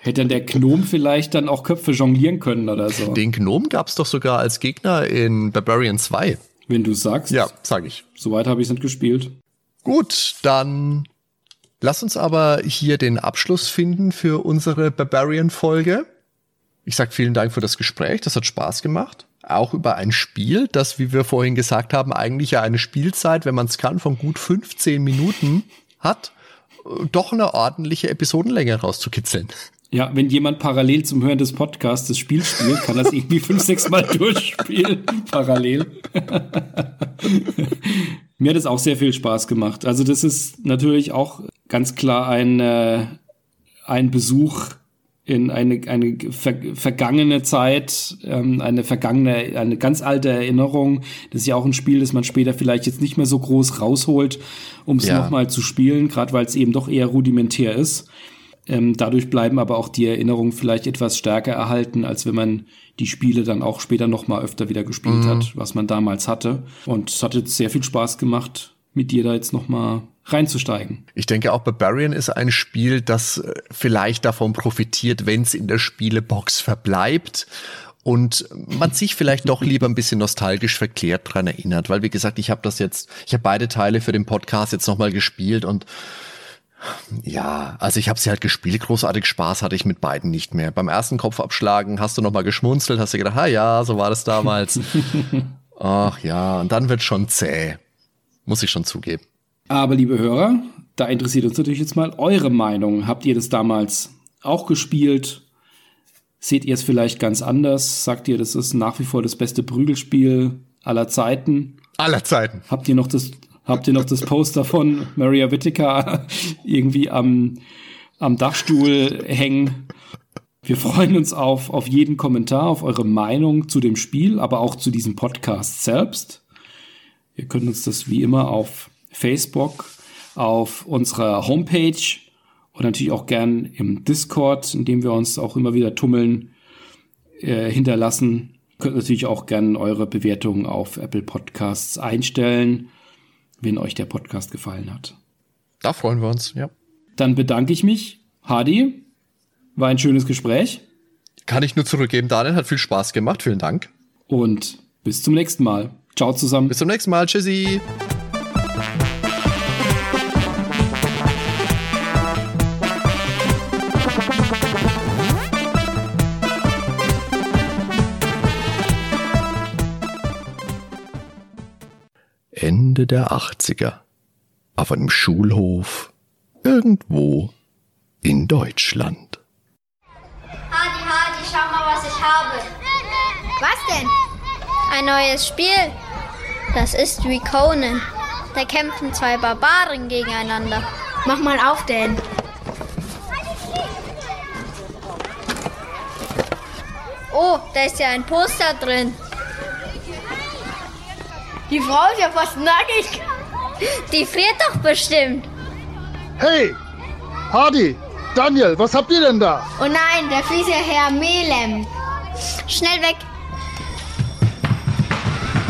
Hätte dann der Gnom vielleicht dann auch Köpfe jonglieren können oder so?
Den Gnom gab es doch sogar als Gegner in Barbarian 2.
Wenn du sagst.
Ja, sag ich.
Soweit habe ich es nicht gespielt.
Gut, dann lass uns aber hier den Abschluss finden für unsere Barbarian-Folge. Ich sag vielen Dank für das Gespräch, das hat Spaß gemacht. Auch über ein Spiel, das, wie wir vorhin gesagt haben, eigentlich ja eine Spielzeit, wenn man es kann, von gut 15 Minuten hat doch eine ordentliche Episodenlänge rauszukitzeln.
Ja, wenn jemand parallel zum Hören des Podcasts das Spiel spielt, kann das irgendwie fünf, sechs Mal durchspielen, parallel. Mir hat es auch sehr viel Spaß gemacht. Also das ist natürlich auch ganz klar ein, äh, ein Besuch in eine, eine ver vergangene Zeit, ähm, eine vergangene, eine ganz alte Erinnerung. Das ist ja auch ein Spiel, das man später vielleicht jetzt nicht mehr so groß rausholt, um es ja. nochmal zu spielen, gerade weil es eben doch eher rudimentär ist. Ähm, dadurch bleiben aber auch die Erinnerungen vielleicht etwas stärker erhalten, als wenn man die Spiele dann auch später nochmal öfter wieder gespielt mhm. hat, was man damals hatte. Und es hat jetzt sehr viel Spaß gemacht, mit dir da jetzt nochmal reinzusteigen.
Ich denke auch Barbarian ist ein Spiel, das äh, vielleicht davon profitiert, wenn es in der Spielebox verbleibt und man sich vielleicht doch lieber ein bisschen nostalgisch verklärt dran erinnert, weil wie gesagt, ich habe das jetzt, ich habe beide Teile für den Podcast jetzt nochmal gespielt und Ja, also ich habe sie halt gespielt. Großartig Spaß hatte ich mit beiden nicht mehr. Beim ersten Kopfabschlagen hast du noch mal geschmunzelt, hast du gedacht, ah ja, so war das damals. Ach ja, und dann wird schon zäh. Muss ich schon zugeben.
Aber liebe Hörer, da interessiert uns natürlich jetzt mal eure Meinung. Habt ihr das damals auch gespielt? Seht ihr es vielleicht ganz anders? Sagt ihr, das ist nach wie vor das beste Prügelspiel aller Zeiten?
Aller Zeiten.
Habt ihr noch das, habt ihr noch das Poster von Maria Whittaker irgendwie am, am Dachstuhl hängen? Wir freuen uns auf, auf jeden Kommentar, auf eure Meinung zu dem Spiel, aber auch zu diesem Podcast selbst. Ihr könnt uns das wie immer auf Facebook, auf unserer Homepage und natürlich auch gern im Discord, in dem wir uns auch immer wieder tummeln, äh, hinterlassen. Ihr könnt natürlich auch gern eure Bewertungen auf Apple Podcasts einstellen, wenn euch der Podcast gefallen hat.
Da freuen wir uns, ja.
Dann bedanke ich mich. Hadi, war ein schönes Gespräch.
Kann ich nur zurückgeben, Daniel, hat viel Spaß gemacht. Vielen Dank.
Und bis zum nächsten Mal. Ciao zusammen.
Bis zum nächsten Mal. Tschüssi. Ende der 80er. Auf einem Schulhof. Irgendwo in Deutschland.
Hadi, Hadi, schau mal, was ich habe.
Was denn?
Ein neues Spiel. Das ist wie Conan. Da kämpfen zwei Barbaren gegeneinander.
Mach mal auf, Dan.
Oh, da ist ja ein Poster drin.
Die Frau ist ja fast nackig.
Die friert doch bestimmt.
Hey, Hardy, Daniel, was habt ihr denn da?
Oh nein, da fließt ja Herr Melem.
Schnell weg.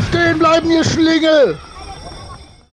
Stehen bleiben, ihr Schlingel!